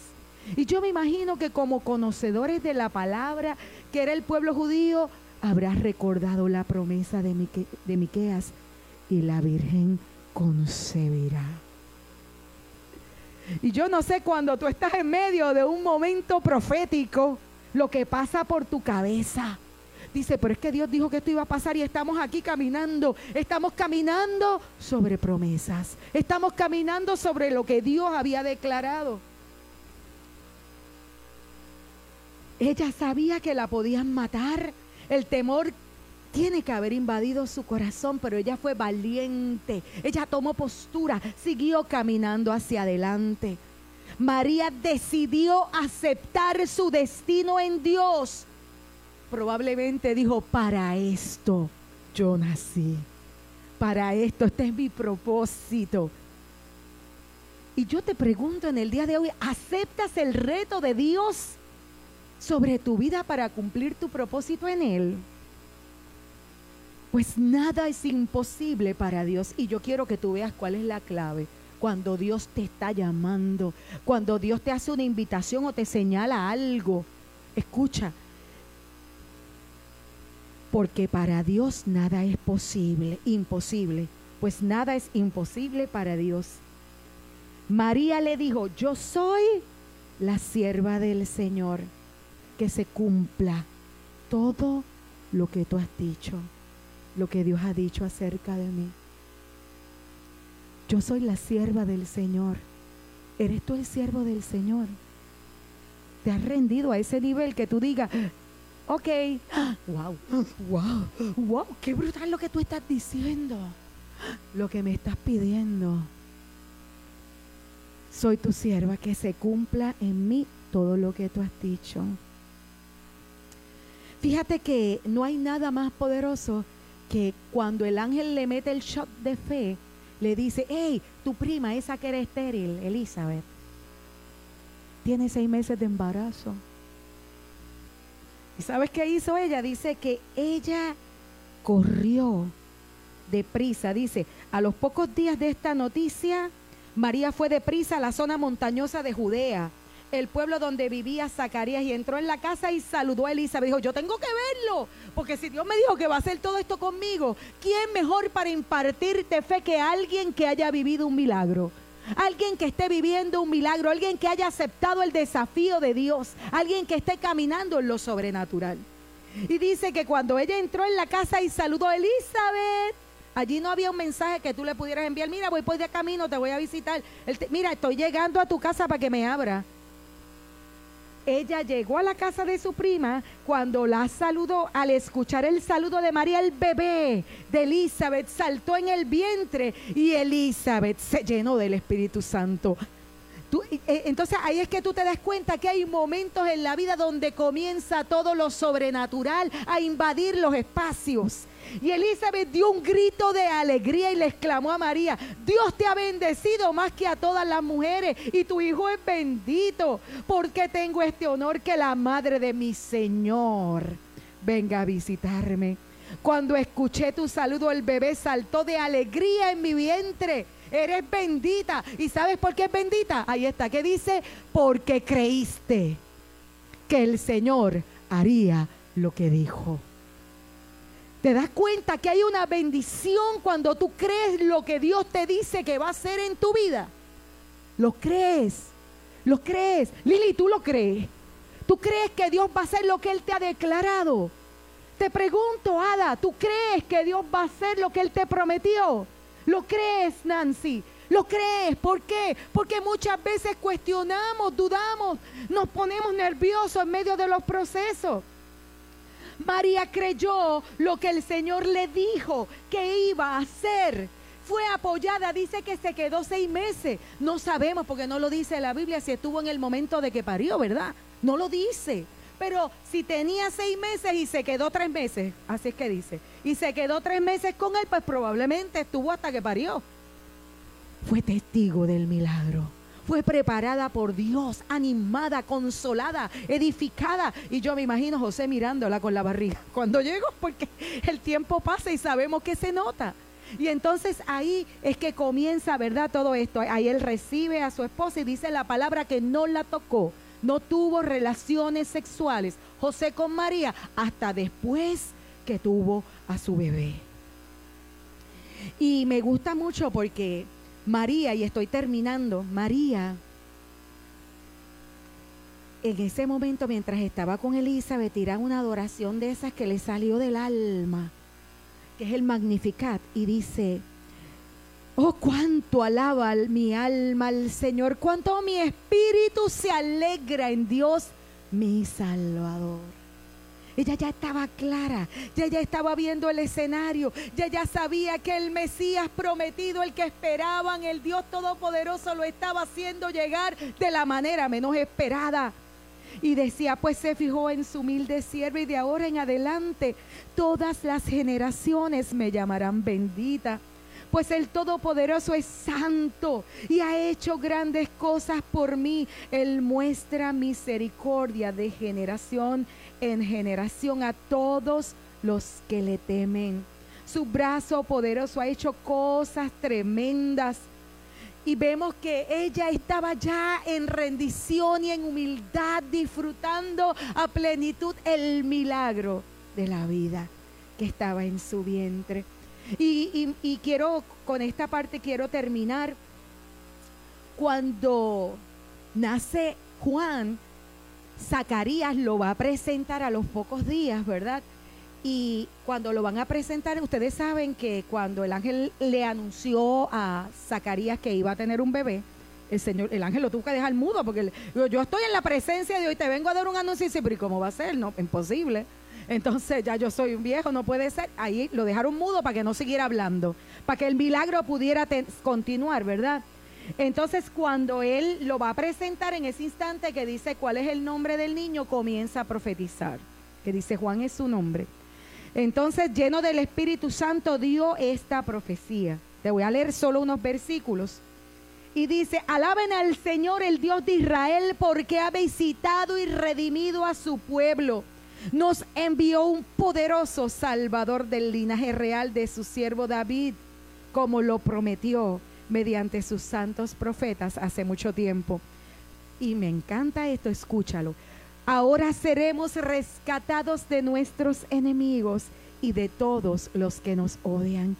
Y yo me imagino que como conocedores de la palabra, que era el pueblo judío, habrás recordado la promesa de, de Miqueas y la Virgen concebirá. Y yo no sé cuando tú estás en medio de un momento profético, lo que pasa por tu cabeza. Dice, pero es que Dios dijo que esto iba a pasar y estamos aquí caminando. Estamos caminando sobre promesas. Estamos caminando sobre lo que Dios había declarado. Ella sabía que la podían matar. El temor tiene que haber invadido su corazón, pero ella fue valiente. Ella tomó postura, siguió caminando hacia adelante. María decidió aceptar su destino en Dios probablemente dijo, para esto yo nací, para esto, este es mi propósito. Y yo te pregunto en el día de hoy, ¿aceptas el reto de Dios sobre tu vida para cumplir tu propósito en Él? Pues nada es imposible para Dios. Y yo quiero que tú veas cuál es la clave. Cuando Dios te está llamando, cuando Dios te hace una invitación o te señala algo. Escucha, porque para Dios nada es posible, imposible, pues nada es imposible para Dios. María le dijo, yo soy la sierva del Señor, que se cumpla todo lo que tú has dicho, lo que Dios ha dicho acerca de mí. Yo soy la sierva del Señor. ¿Eres tú el siervo del Señor? ¿Te has rendido a ese nivel que tú digas, Ok. Wow. Wow. Wow. Qué brutal lo que tú estás diciendo. Lo que me estás pidiendo. Soy tu sierva, que se cumpla en mí todo lo que tú has dicho. Fíjate que no hay nada más poderoso que cuando el ángel le mete el shot de fe, le dice, hey, tu prima, esa que era estéril, Elizabeth, tiene seis meses de embarazo. ¿Y sabes qué hizo ella? Dice que ella corrió deprisa. Dice, a los pocos días de esta noticia, María fue deprisa a la zona montañosa de Judea, el pueblo donde vivía Zacarías, y entró en la casa y saludó a Elizabeth. Dijo, yo tengo que verlo, porque si Dios me dijo que va a hacer todo esto conmigo, ¿quién mejor para impartirte fe que alguien que haya vivido un milagro? Alguien que esté viviendo un milagro, alguien que haya aceptado el desafío de Dios, alguien que esté caminando en lo sobrenatural. Y dice que cuando ella entró en la casa y saludó a Elizabeth, allí no había un mensaje que tú le pudieras enviar, mira, voy por de camino, te voy a visitar. mira, estoy llegando a tu casa para que me abra. Ella llegó a la casa de su prima cuando la saludó. Al escuchar el saludo de María, el bebé de Elizabeth saltó en el vientre y Elizabeth se llenó del Espíritu Santo. Eh, entonces ahí es que tú te das cuenta que hay momentos en la vida donde comienza todo lo sobrenatural a invadir los espacios. Y Elizabeth dio un grito de alegría y le exclamó a María, Dios te ha bendecido más que a todas las mujeres y tu hijo es bendito, porque tengo este honor que la madre de mi Señor venga a visitarme. Cuando escuché tu saludo, el bebé saltó de alegría en mi vientre. Eres bendita. ¿Y sabes por qué es bendita? Ahí está. ¿Qué dice? Porque creíste que el Señor haría lo que dijo. ¿Te das cuenta que hay una bendición cuando tú crees lo que Dios te dice que va a hacer en tu vida? Lo crees, lo crees. Lili, ¿tú lo crees? ¿Tú crees que Dios va a hacer lo que Él te ha declarado? Te pregunto, Ada, ¿tú crees que Dios va a hacer lo que Él te prometió? ¿Lo crees, Nancy? ¿Lo crees? ¿Por qué? Porque muchas veces cuestionamos, dudamos, nos ponemos nerviosos en medio de los procesos. María creyó lo que el Señor le dijo que iba a hacer. Fue apoyada, dice que se quedó seis meses. No sabemos porque no lo dice la Biblia si estuvo en el momento de que parió, ¿verdad? No lo dice. Pero si tenía seis meses y se quedó tres meses, así es que dice, y se quedó tres meses con él, pues probablemente estuvo hasta que parió. Fue testigo del milagro fue preparada por Dios, animada, consolada, edificada. Y yo me imagino José mirándola con la barriga cuando llegó, porque el tiempo pasa y sabemos que se nota. Y entonces ahí es que comienza, ¿verdad? Todo esto. Ahí él recibe a su esposa y dice la palabra que no la tocó, no tuvo relaciones sexuales, José con María, hasta después que tuvo a su bebé. Y me gusta mucho porque María, y estoy terminando, María, en ese momento mientras estaba con Elizabeth, tira una adoración de esas que le salió del alma, que es el Magnificat, y dice, oh, cuánto alaba mi alma al Señor, cuánto mi espíritu se alegra en Dios, mi Salvador. Ella ya estaba clara, ya ya estaba viendo el escenario, ya ya sabía que el Mesías prometido, el que esperaban, el Dios Todopoderoso lo estaba haciendo llegar de la manera menos esperada. Y decía, pues se fijó en su humilde siervo y de ahora en adelante todas las generaciones me llamarán bendita pues el Todopoderoso es santo y ha hecho grandes cosas por mí. Él muestra misericordia de generación en generación a todos los que le temen. Su brazo poderoso ha hecho cosas tremendas. Y vemos que ella estaba ya en rendición y en humildad, disfrutando a plenitud el milagro de la vida que estaba en su vientre. Y, y quiero, con esta parte quiero terminar. Cuando nace Juan, Zacarías lo va a presentar a los pocos días, ¿verdad? Y cuando lo van a presentar, ustedes saben que cuando el ángel le anunció a Zacarías que iba a tener un bebé, el Señor, el ángel lo tuvo que dejar mudo porque yo, estoy en la presencia de hoy, te vengo a dar un anuncio y dice, pero ¿y cómo va a ser? No, imposible. Entonces ya yo soy un viejo, no puede ser. Ahí lo dejaron mudo para que no siguiera hablando, para que el milagro pudiera continuar, ¿verdad? Entonces, cuando él lo va a presentar en ese instante que dice cuál es el nombre del niño, comienza a profetizar, que dice Juan es su nombre. Entonces, lleno del Espíritu Santo, dio esta profecía. Te voy a leer solo unos versículos. Y dice, alaben al Señor el Dios de Israel porque ha visitado y redimido a su pueblo. Nos envió un poderoso Salvador del linaje real de su siervo David, como lo prometió mediante sus santos profetas hace mucho tiempo. Y me encanta esto, escúchalo. Ahora seremos rescatados de nuestros enemigos y de todos los que nos odian.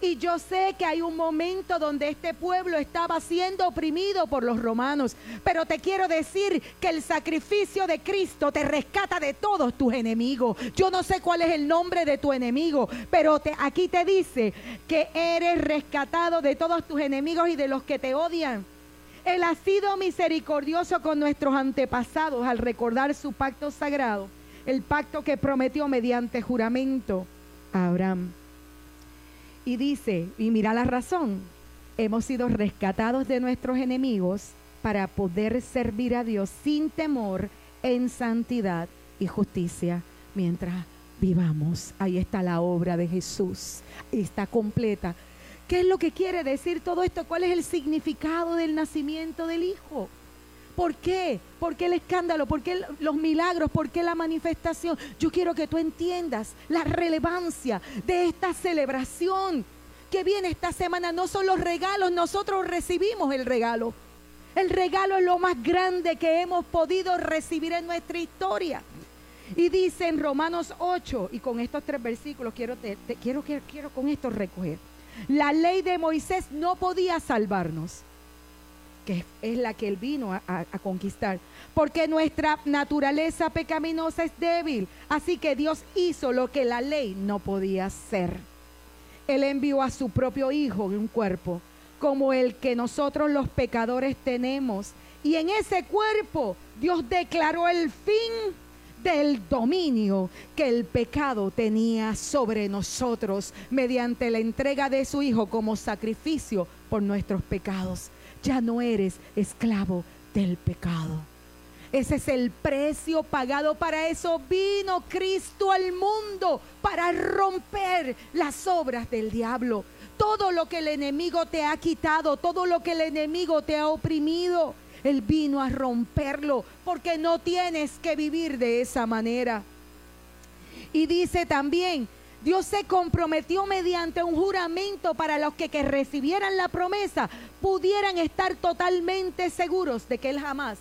Y yo sé que hay un momento donde este pueblo estaba siendo oprimido por los romanos. Pero te quiero decir que el sacrificio de Cristo te rescata de todos tus enemigos. Yo no sé cuál es el nombre de tu enemigo, pero aquí te dice que eres rescatado de todos tus enemigos y de los que te odian. Él ha sido misericordioso con nuestros antepasados al recordar su pacto sagrado, el pacto que prometió mediante juramento a Abraham. Y dice, y mira la razón, hemos sido rescatados de nuestros enemigos para poder servir a Dios sin temor en santidad y justicia mientras vivamos. Ahí está la obra de Jesús, está completa. ¿Qué es lo que quiere decir todo esto? ¿Cuál es el significado del nacimiento del Hijo? ¿Por qué? ¿Por qué el escándalo? ¿Por qué los milagros? ¿Por qué la manifestación? Yo quiero que tú entiendas la relevancia de esta celebración que viene esta semana. No son los regalos, nosotros recibimos el regalo. El regalo es lo más grande que hemos podido recibir en nuestra historia. Y dice en Romanos 8, y con estos tres versículos quiero, quiero, quiero, quiero con esto recoger. La ley de Moisés no podía salvarnos, que es la que él vino a, conquistar, porque nuestra naturaleza pecaminosa es débil. Así que Dios hizo lo que la ley no podía hacer. Él envió a su propio Hijo en un cuerpo, como el que nosotros los pecadores tenemos. Y en ese cuerpo Dios declaró el fin del dominio que el pecado tenía sobre nosotros mediante la entrega de su Hijo como sacrificio por nuestros pecados. Ya no eres esclavo del pecado. Ese es el precio pagado. Para eso vino Cristo al mundo, para romper las obras del diablo. Todo lo que el enemigo te ha quitado, todo lo que el enemigo te ha oprimido él vino a romperlo porque no tienes que vivir de esa manera. Y dice también, Dios se comprometió mediante un juramento para los que, recibieran la promesa pudieran estar totalmente seguros de que Él jamás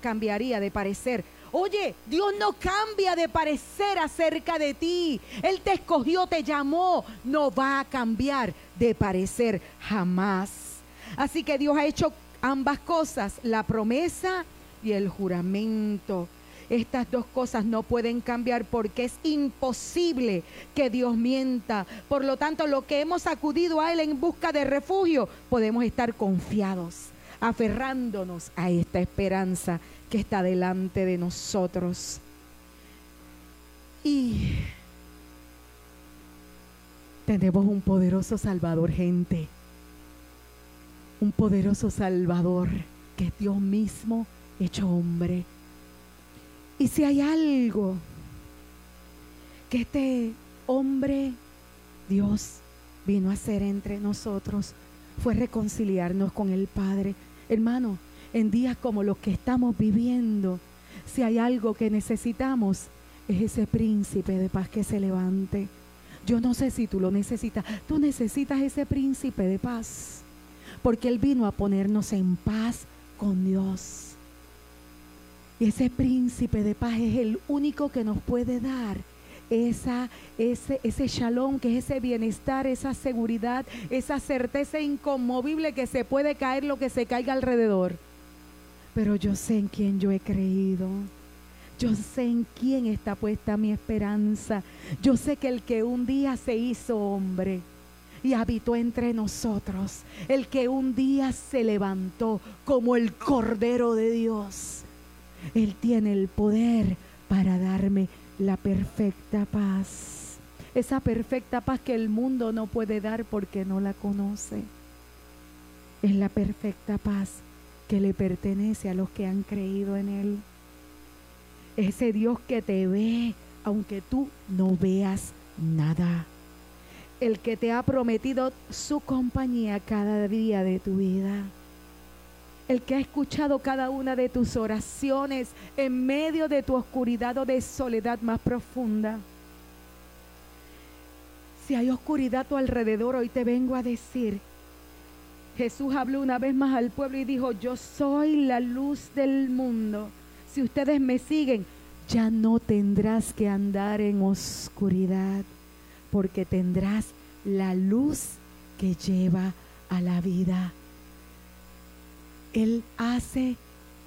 cambiaría de parecer. Oye, Dios no cambia de parecer acerca de ti. Él te escogió, te llamó. No va a cambiar de parecer jamás. Así que Dios ha hecho ambas cosas, la promesa y el juramento. Estas dos cosas no pueden cambiar porque es imposible que Dios mienta. Por lo tanto, lo que hemos acudido a Él en busca de refugio, podemos estar confiados, aferrándonos a esta esperanza que está delante de nosotros. Y tenemos un poderoso Salvador, gente un poderoso Salvador, que es Dios mismo hecho hombre. Y si hay algo que este hombre, Dios, vino a hacer entre nosotros, fue reconciliarnos con el Padre. Hermano, en días como los que estamos viviendo, si hay algo que necesitamos, es ese príncipe de paz que se levante. Yo no sé si tú lo necesitas. Tú necesitas ese príncipe de paz porque Él vino a ponernos en paz con Dios. Y ese príncipe de paz es el único que nos puede dar esa, ese, ese shalom, que es ese bienestar, esa seguridad, esa certeza inconmovible que se puede caer lo que se caiga alrededor. Pero yo sé en quién yo he creído. Yo sé en quién está puesta mi esperanza. Yo sé que el que un día se hizo hombre y habitó entre nosotros, el que un día se levantó como el Cordero de Dios. Él tiene el poder para darme la perfecta paz. Esa perfecta paz que el mundo no puede dar porque no la conoce. Es la perfecta paz que le pertenece a los que han creído en Él. Ese Dios que te ve aunque tú no veas nada el que te ha prometido su compañía cada día de tu vida. El que ha escuchado cada una de tus oraciones en medio de tu oscuridad o de soledad más profunda. Si hay oscuridad a tu alrededor, hoy te vengo a decir, Jesús habló una vez más al pueblo y dijo, yo soy la luz del mundo. Si ustedes me siguen, ya no tendrás que andar en oscuridad porque tendrás la luz que lleva a la vida. Él hace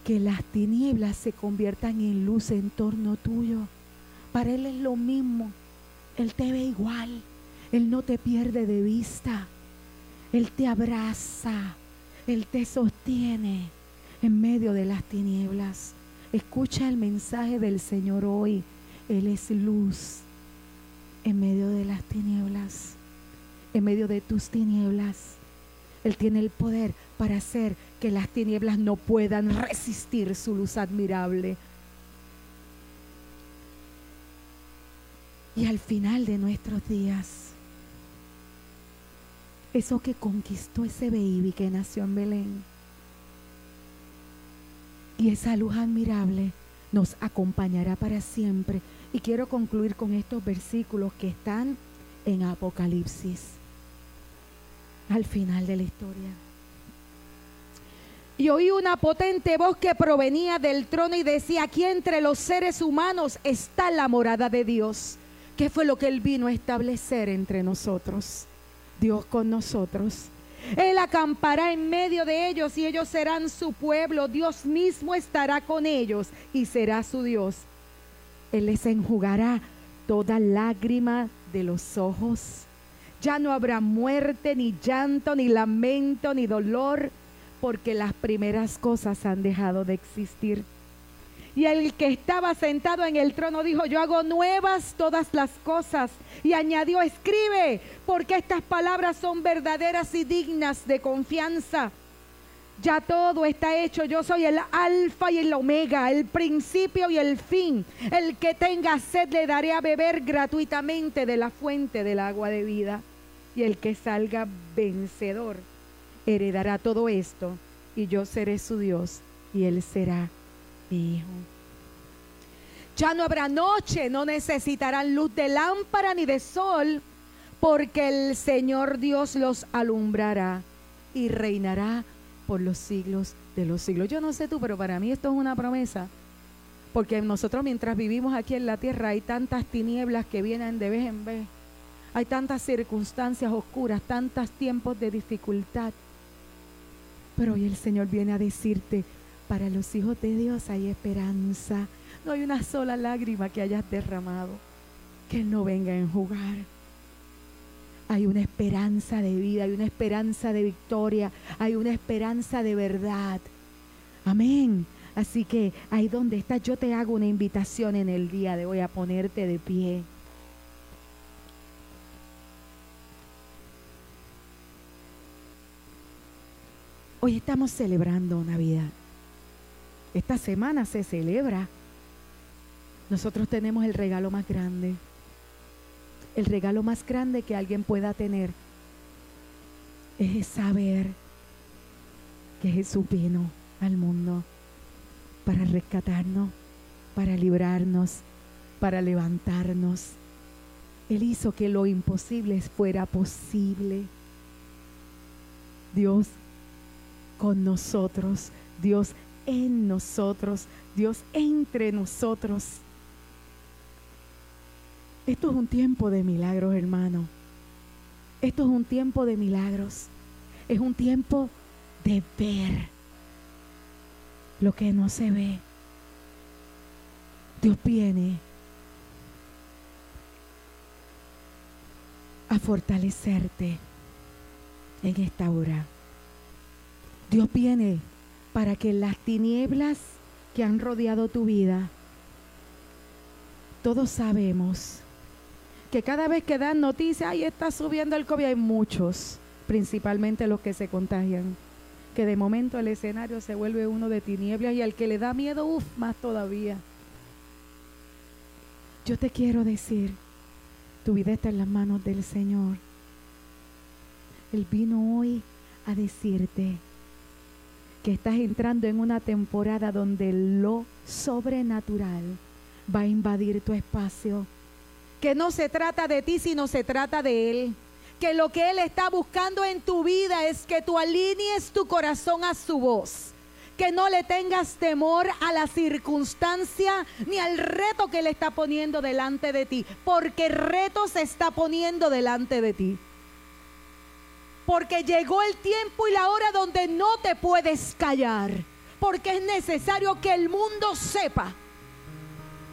que las tinieblas se conviertan en luz en torno tuyo. Para Él es lo mismo. Él te ve igual. Él no te pierde de vista. Él te abraza. Él te sostiene en medio de las tinieblas. Escucha el mensaje del Señor hoy. Él es luz en medio de las tinieblas, en medio de tus tinieblas. Él tiene el poder para hacer que las tinieblas no puedan resistir su luz admirable. Y al final de nuestros días, eso que conquistó ese baby que nació en Belén, y esa luz admirable nos acompañará para siempre. Y quiero concluir con estos versículos que están en Apocalipsis, al final de la historia. Y oí una potente voz que provenía del trono y decía, aquí entre los seres humanos está la morada de Dios. ¿Qué fue lo que Él vino a establecer entre nosotros? Dios con nosotros. Él acampará en medio de ellos y ellos serán su pueblo. Dios mismo estará con ellos y será su Dios. Él les enjugará toda lágrima de los ojos. Ya no habrá muerte, ni llanto, ni lamento, ni dolor, porque las primeras cosas han dejado de existir. Y el que estaba sentado en el trono dijo, yo hago nuevas todas las cosas. Y añadió, escribe, porque estas palabras son verdaderas y dignas de confianza. Ya todo está hecho. Yo soy el alfa y el omega, el principio y el fin. El que tenga sed le daré a beber gratuitamente de la fuente del agua de vida. Y el que salga vencedor heredará todo esto. Y yo seré su Dios y él será hijo. Ya no habrá noche, no necesitarán luz de lámpara ni de sol, porque el Señor Dios los alumbrará y reinará por los siglos de los siglos. Yo no sé tú, pero para mí esto es una promesa, porque nosotros mientras vivimos aquí en la tierra hay tantas tinieblas que vienen de vez en vez, hay tantas circunstancias oscuras, tantos tiempos de dificultad. Pero hoy el Señor viene a decirte, para los hijos de Dios hay esperanza. No hay una sola lágrima que hayas derramado que Él no venga a enjugar. Hay una esperanza de vida, hay una esperanza de victoria, hay una esperanza de verdad. Amén. Así que ahí donde estás, yo te hago una invitación en el día de hoy a ponerte de pie. Hoy estamos celebrando Navidad. Esta semana se celebra. Nosotros tenemos el regalo más grande. El regalo más grande que alguien pueda tener es saber que Jesús vino al mundo para rescatarnos, para librarnos, para levantarnos. Él hizo que lo imposible fuera posible. Dios con nosotros, Dios en nosotros, Dios entre nosotros. Esto es un tiempo de milagros, hermano. Esto es un tiempo de milagros. Es un tiempo de ver lo que no se ve. Dios viene a fortalecerte en esta hora. Dios viene para que las tinieblas que han rodeado tu vida, todos sabemos que cada vez que dan noticias, ahí está subiendo el COVID, hay muchos, principalmente los que se contagian, que de momento el escenario se vuelve uno de tinieblas y al que le da miedo, uff, más todavía. Yo te quiero decir, tu vida está en las manos del Señor. Él vino hoy a decirte, que estás entrando en una temporada donde lo sobrenatural va a invadir tu espacio. Que no se trata de ti, sino se trata de Él. Que lo que Él está buscando en tu vida es que tú alinees tu corazón a su voz. Que no le tengas temor a la circunstancia ni al reto que Él está poniendo delante de ti. Porque reto se está poniendo delante de ti. Porque llegó el tiempo y la hora donde no te puedes callar. Porque es necesario que el mundo sepa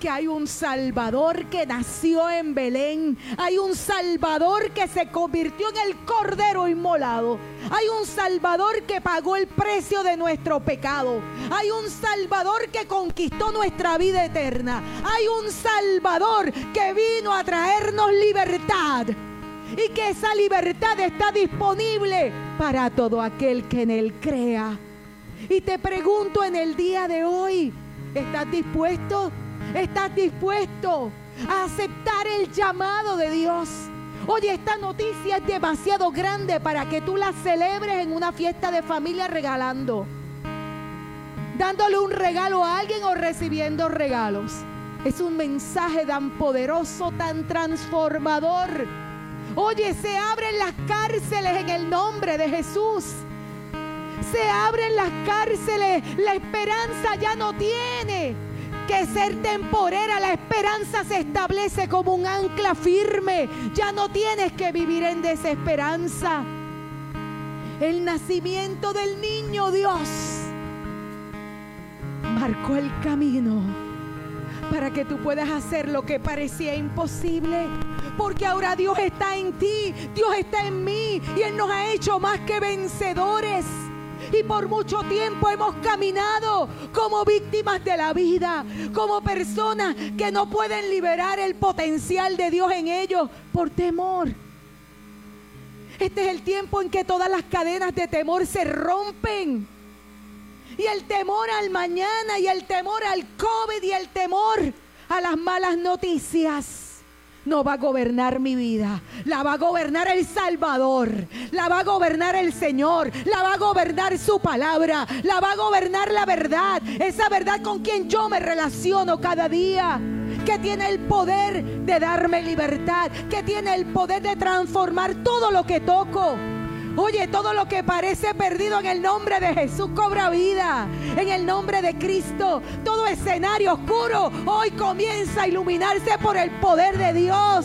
que hay un Salvador que nació en Belén. Hay un Salvador que se convirtió en el Cordero inmolado. Hay un Salvador que pagó el precio de nuestro pecado. Hay un Salvador que conquistó nuestra vida eterna. Hay un Salvador que vino a traernos libertad. Y que esa libertad está disponible para todo aquel que en él crea. Y te pregunto en el día de hoy, ¿estás dispuesto? ¿Estás dispuesto a aceptar el llamado de Dios? Oye, esta noticia es demasiado grande para que tú la celebres en una fiesta de familia regalando. Dándole un regalo a alguien o recibiendo regalos. Es un mensaje tan poderoso, tan transformador. Oye, se abren las cárceles en el nombre de Jesús. Se abren las cárceles. La esperanza ya no tiene que ser temporera, la esperanza se establece como un ancla firme. Ya no tienes que vivir en desesperanza. El nacimiento del niño Dios marcó el camino para que tú puedas hacer lo que parecía imposible. Porque ahora Dios está en ti, Dios está en mí y Él nos ha hecho más que vencedores y por mucho tiempo hemos caminado como víctimas de la vida, como personas que no pueden liberar el potencial de Dios en ellos por temor. Este es el tiempo en que todas las cadenas de temor se rompen. Y el temor al mañana y el temor al COVID y el temor a las malas noticias no va a gobernar mi vida. La va a gobernar el Salvador. La va a gobernar el Señor. La va a gobernar su palabra. La va a gobernar la verdad. Esa verdad con quien yo me relaciono cada día. Que tiene el poder de darme libertad. Que tiene el poder de transformar todo lo que toco. Oye, todo lo que parece perdido en el nombre de Jesús cobra vida. En el nombre de Cristo, todo escenario oscuro hoy comienza a iluminarse por el poder de Dios.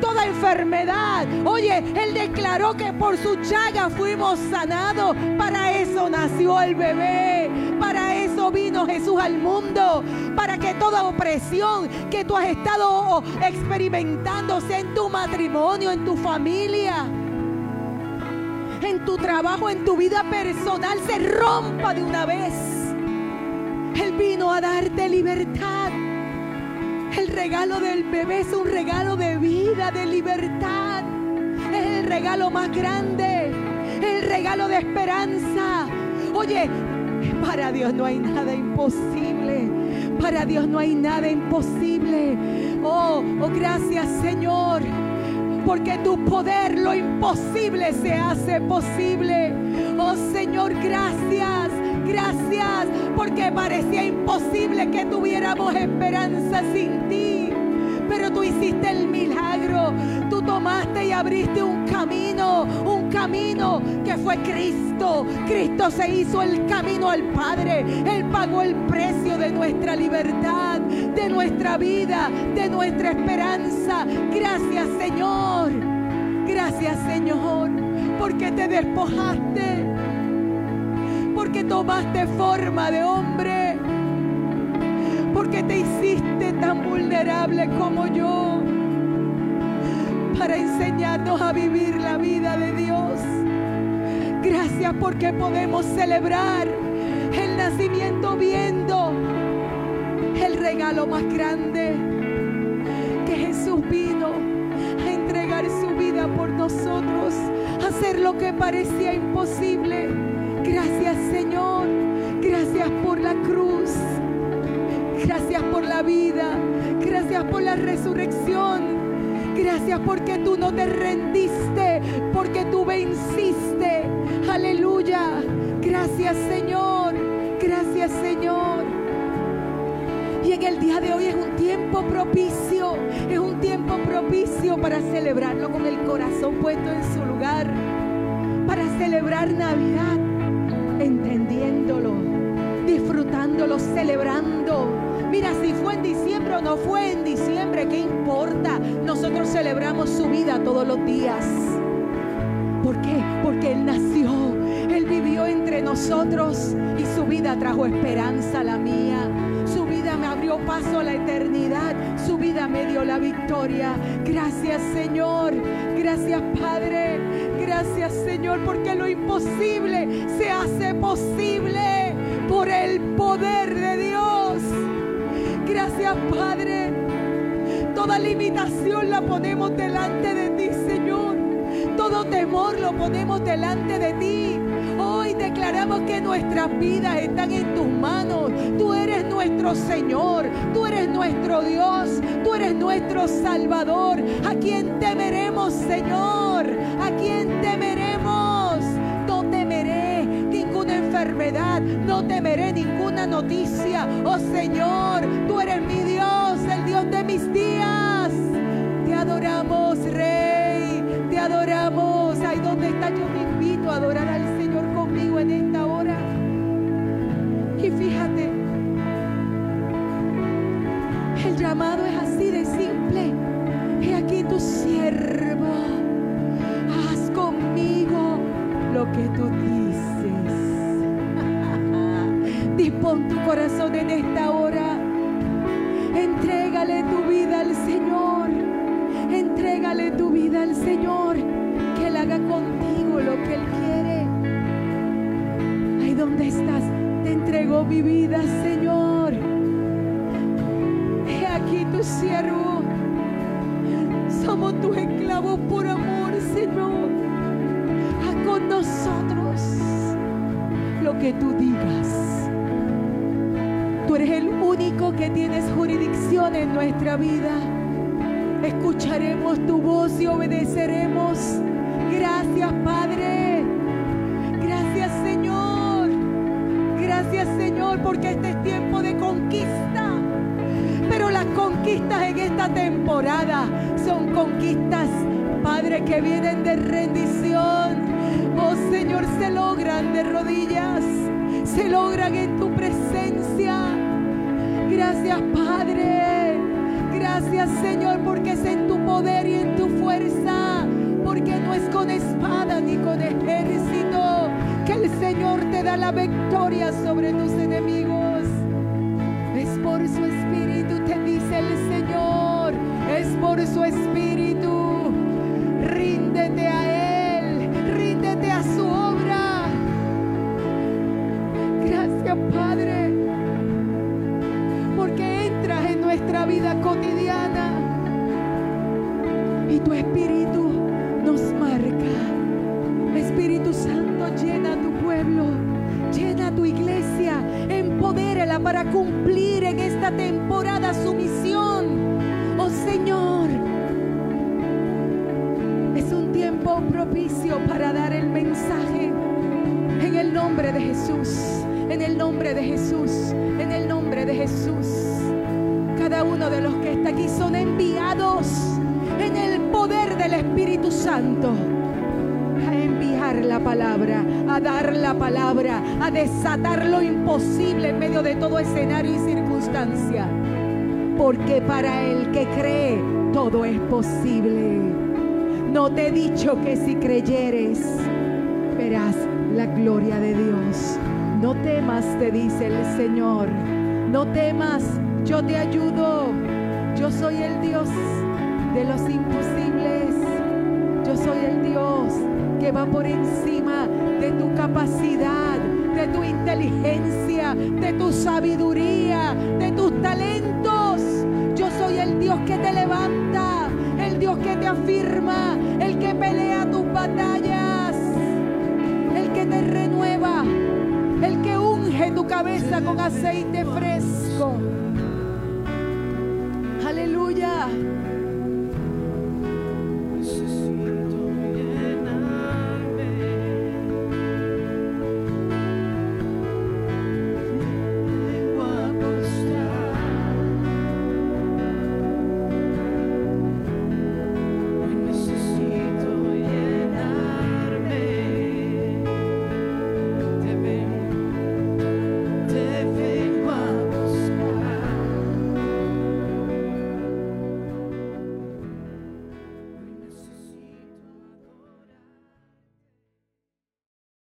Toda enfermedad. Oye, Él declaró que por su chaga fuimos sanados. Para eso nació el bebé. Para eso vino Jesús al mundo. Para que toda opresión que tú has estado experimentando sea en tu matrimonio, en tu familia en tu trabajo, en tu vida personal, se rompa de una vez. Él vino a darte libertad. El regalo del bebé es un regalo de vida, de libertad. Es el regalo más grande, el regalo de esperanza. Oye, para Dios no hay nada imposible. Para Dios no hay nada imposible. Oh, oh gracias Señor porque tu poder lo imposible se hace posible. Oh Señor, gracias, gracias, porque parecía imposible que tuviéramos esperanza sin ti pero tú hiciste el milagro. Tú tomaste y abriste un camino, un camino que fue Cristo. Cristo se hizo el camino al Padre. Él pagó el precio de nuestra libertad, de nuestra vida, de nuestra esperanza. Gracias Señor. Gracias Señor, porque te despojaste, porque tomaste forma de hombre porque te hiciste tan vulnerable como yo para enseñarnos a vivir la vida de Dios. Gracias porque podemos celebrar el nacimiento viendo el regalo más grande que Jesús vino a entregar su vida por nosotros, hacer lo que parecía imposible. Gracias Señor, gracias por la cruz. Gracias por la vida. Gracias por la resurrección. Gracias porque tú no te rendiste, porque tú venciste. Aleluya. Gracias Señor. Gracias Señor. Y en el día de hoy es un tiempo propicio, es un tiempo propicio para celebrarlo con el corazón puesto en su lugar, para celebrar Navidad, entendiéndolo, disfrutándolo, celebrando Mira, si fue en diciembre o no fue en diciembre, ¿qué importa? Nosotros celebramos su vida todos los días. ¿Por qué? Porque Él nació, nosotros y su vida trajo esperanza a la mía. Su vida me abrió paso a la eternidad, su vida me dio la victoria. Gracias Señor, gracias Padre, gracias Señor, porque lo imposible se hace posible por el poder de Dios. Gracias Padre. Toda limitación la ponemos delante de ti, Señor. Todo temor lo ponemos delante de ti. Declaramos que nuestras vidas están en tus manos. Tú eres nuestro Señor. Tú eres nuestro Dios. Tú eres nuestro Salvador. ¿A quién temeremos, Señor? ¿A quién temeremos? No temeré ninguna enfermedad. No temeré ninguna noticia. Oh Señor, tú eres mi Dios, el Dios de mis días. Te adoramos, Rey. Te adoramos. Para cumplir en esta temporada su misión. Oh Señor. Es un tiempo propicio para dar el mensaje. En el nombre de Jesús. En el nombre de Jesús. En el nombre de Jesús. Cada uno de los que está aquí son enviados en el poder del Espíritu Santo a enviar la palabra, a dar la palabra, a desatar lo imposible en medio de todo escenario y circunstancia. Porque para el que cree, todo es posible. No te he dicho que si creyeres, verás la gloria de Dios. No temas, te dice el Señor. No temas, yo te ayudo. Yo soy el Dios de los imposibles. Yo soy el Dios que va por encima de tu capacidad, de tu inteligencia, de tu sabiduría, de tus talentos. Yo soy el Dios que te levanta, el Dios que te afirma, el que pelea tus batallas, el que te renueva, el que unge tu cabeza con aceite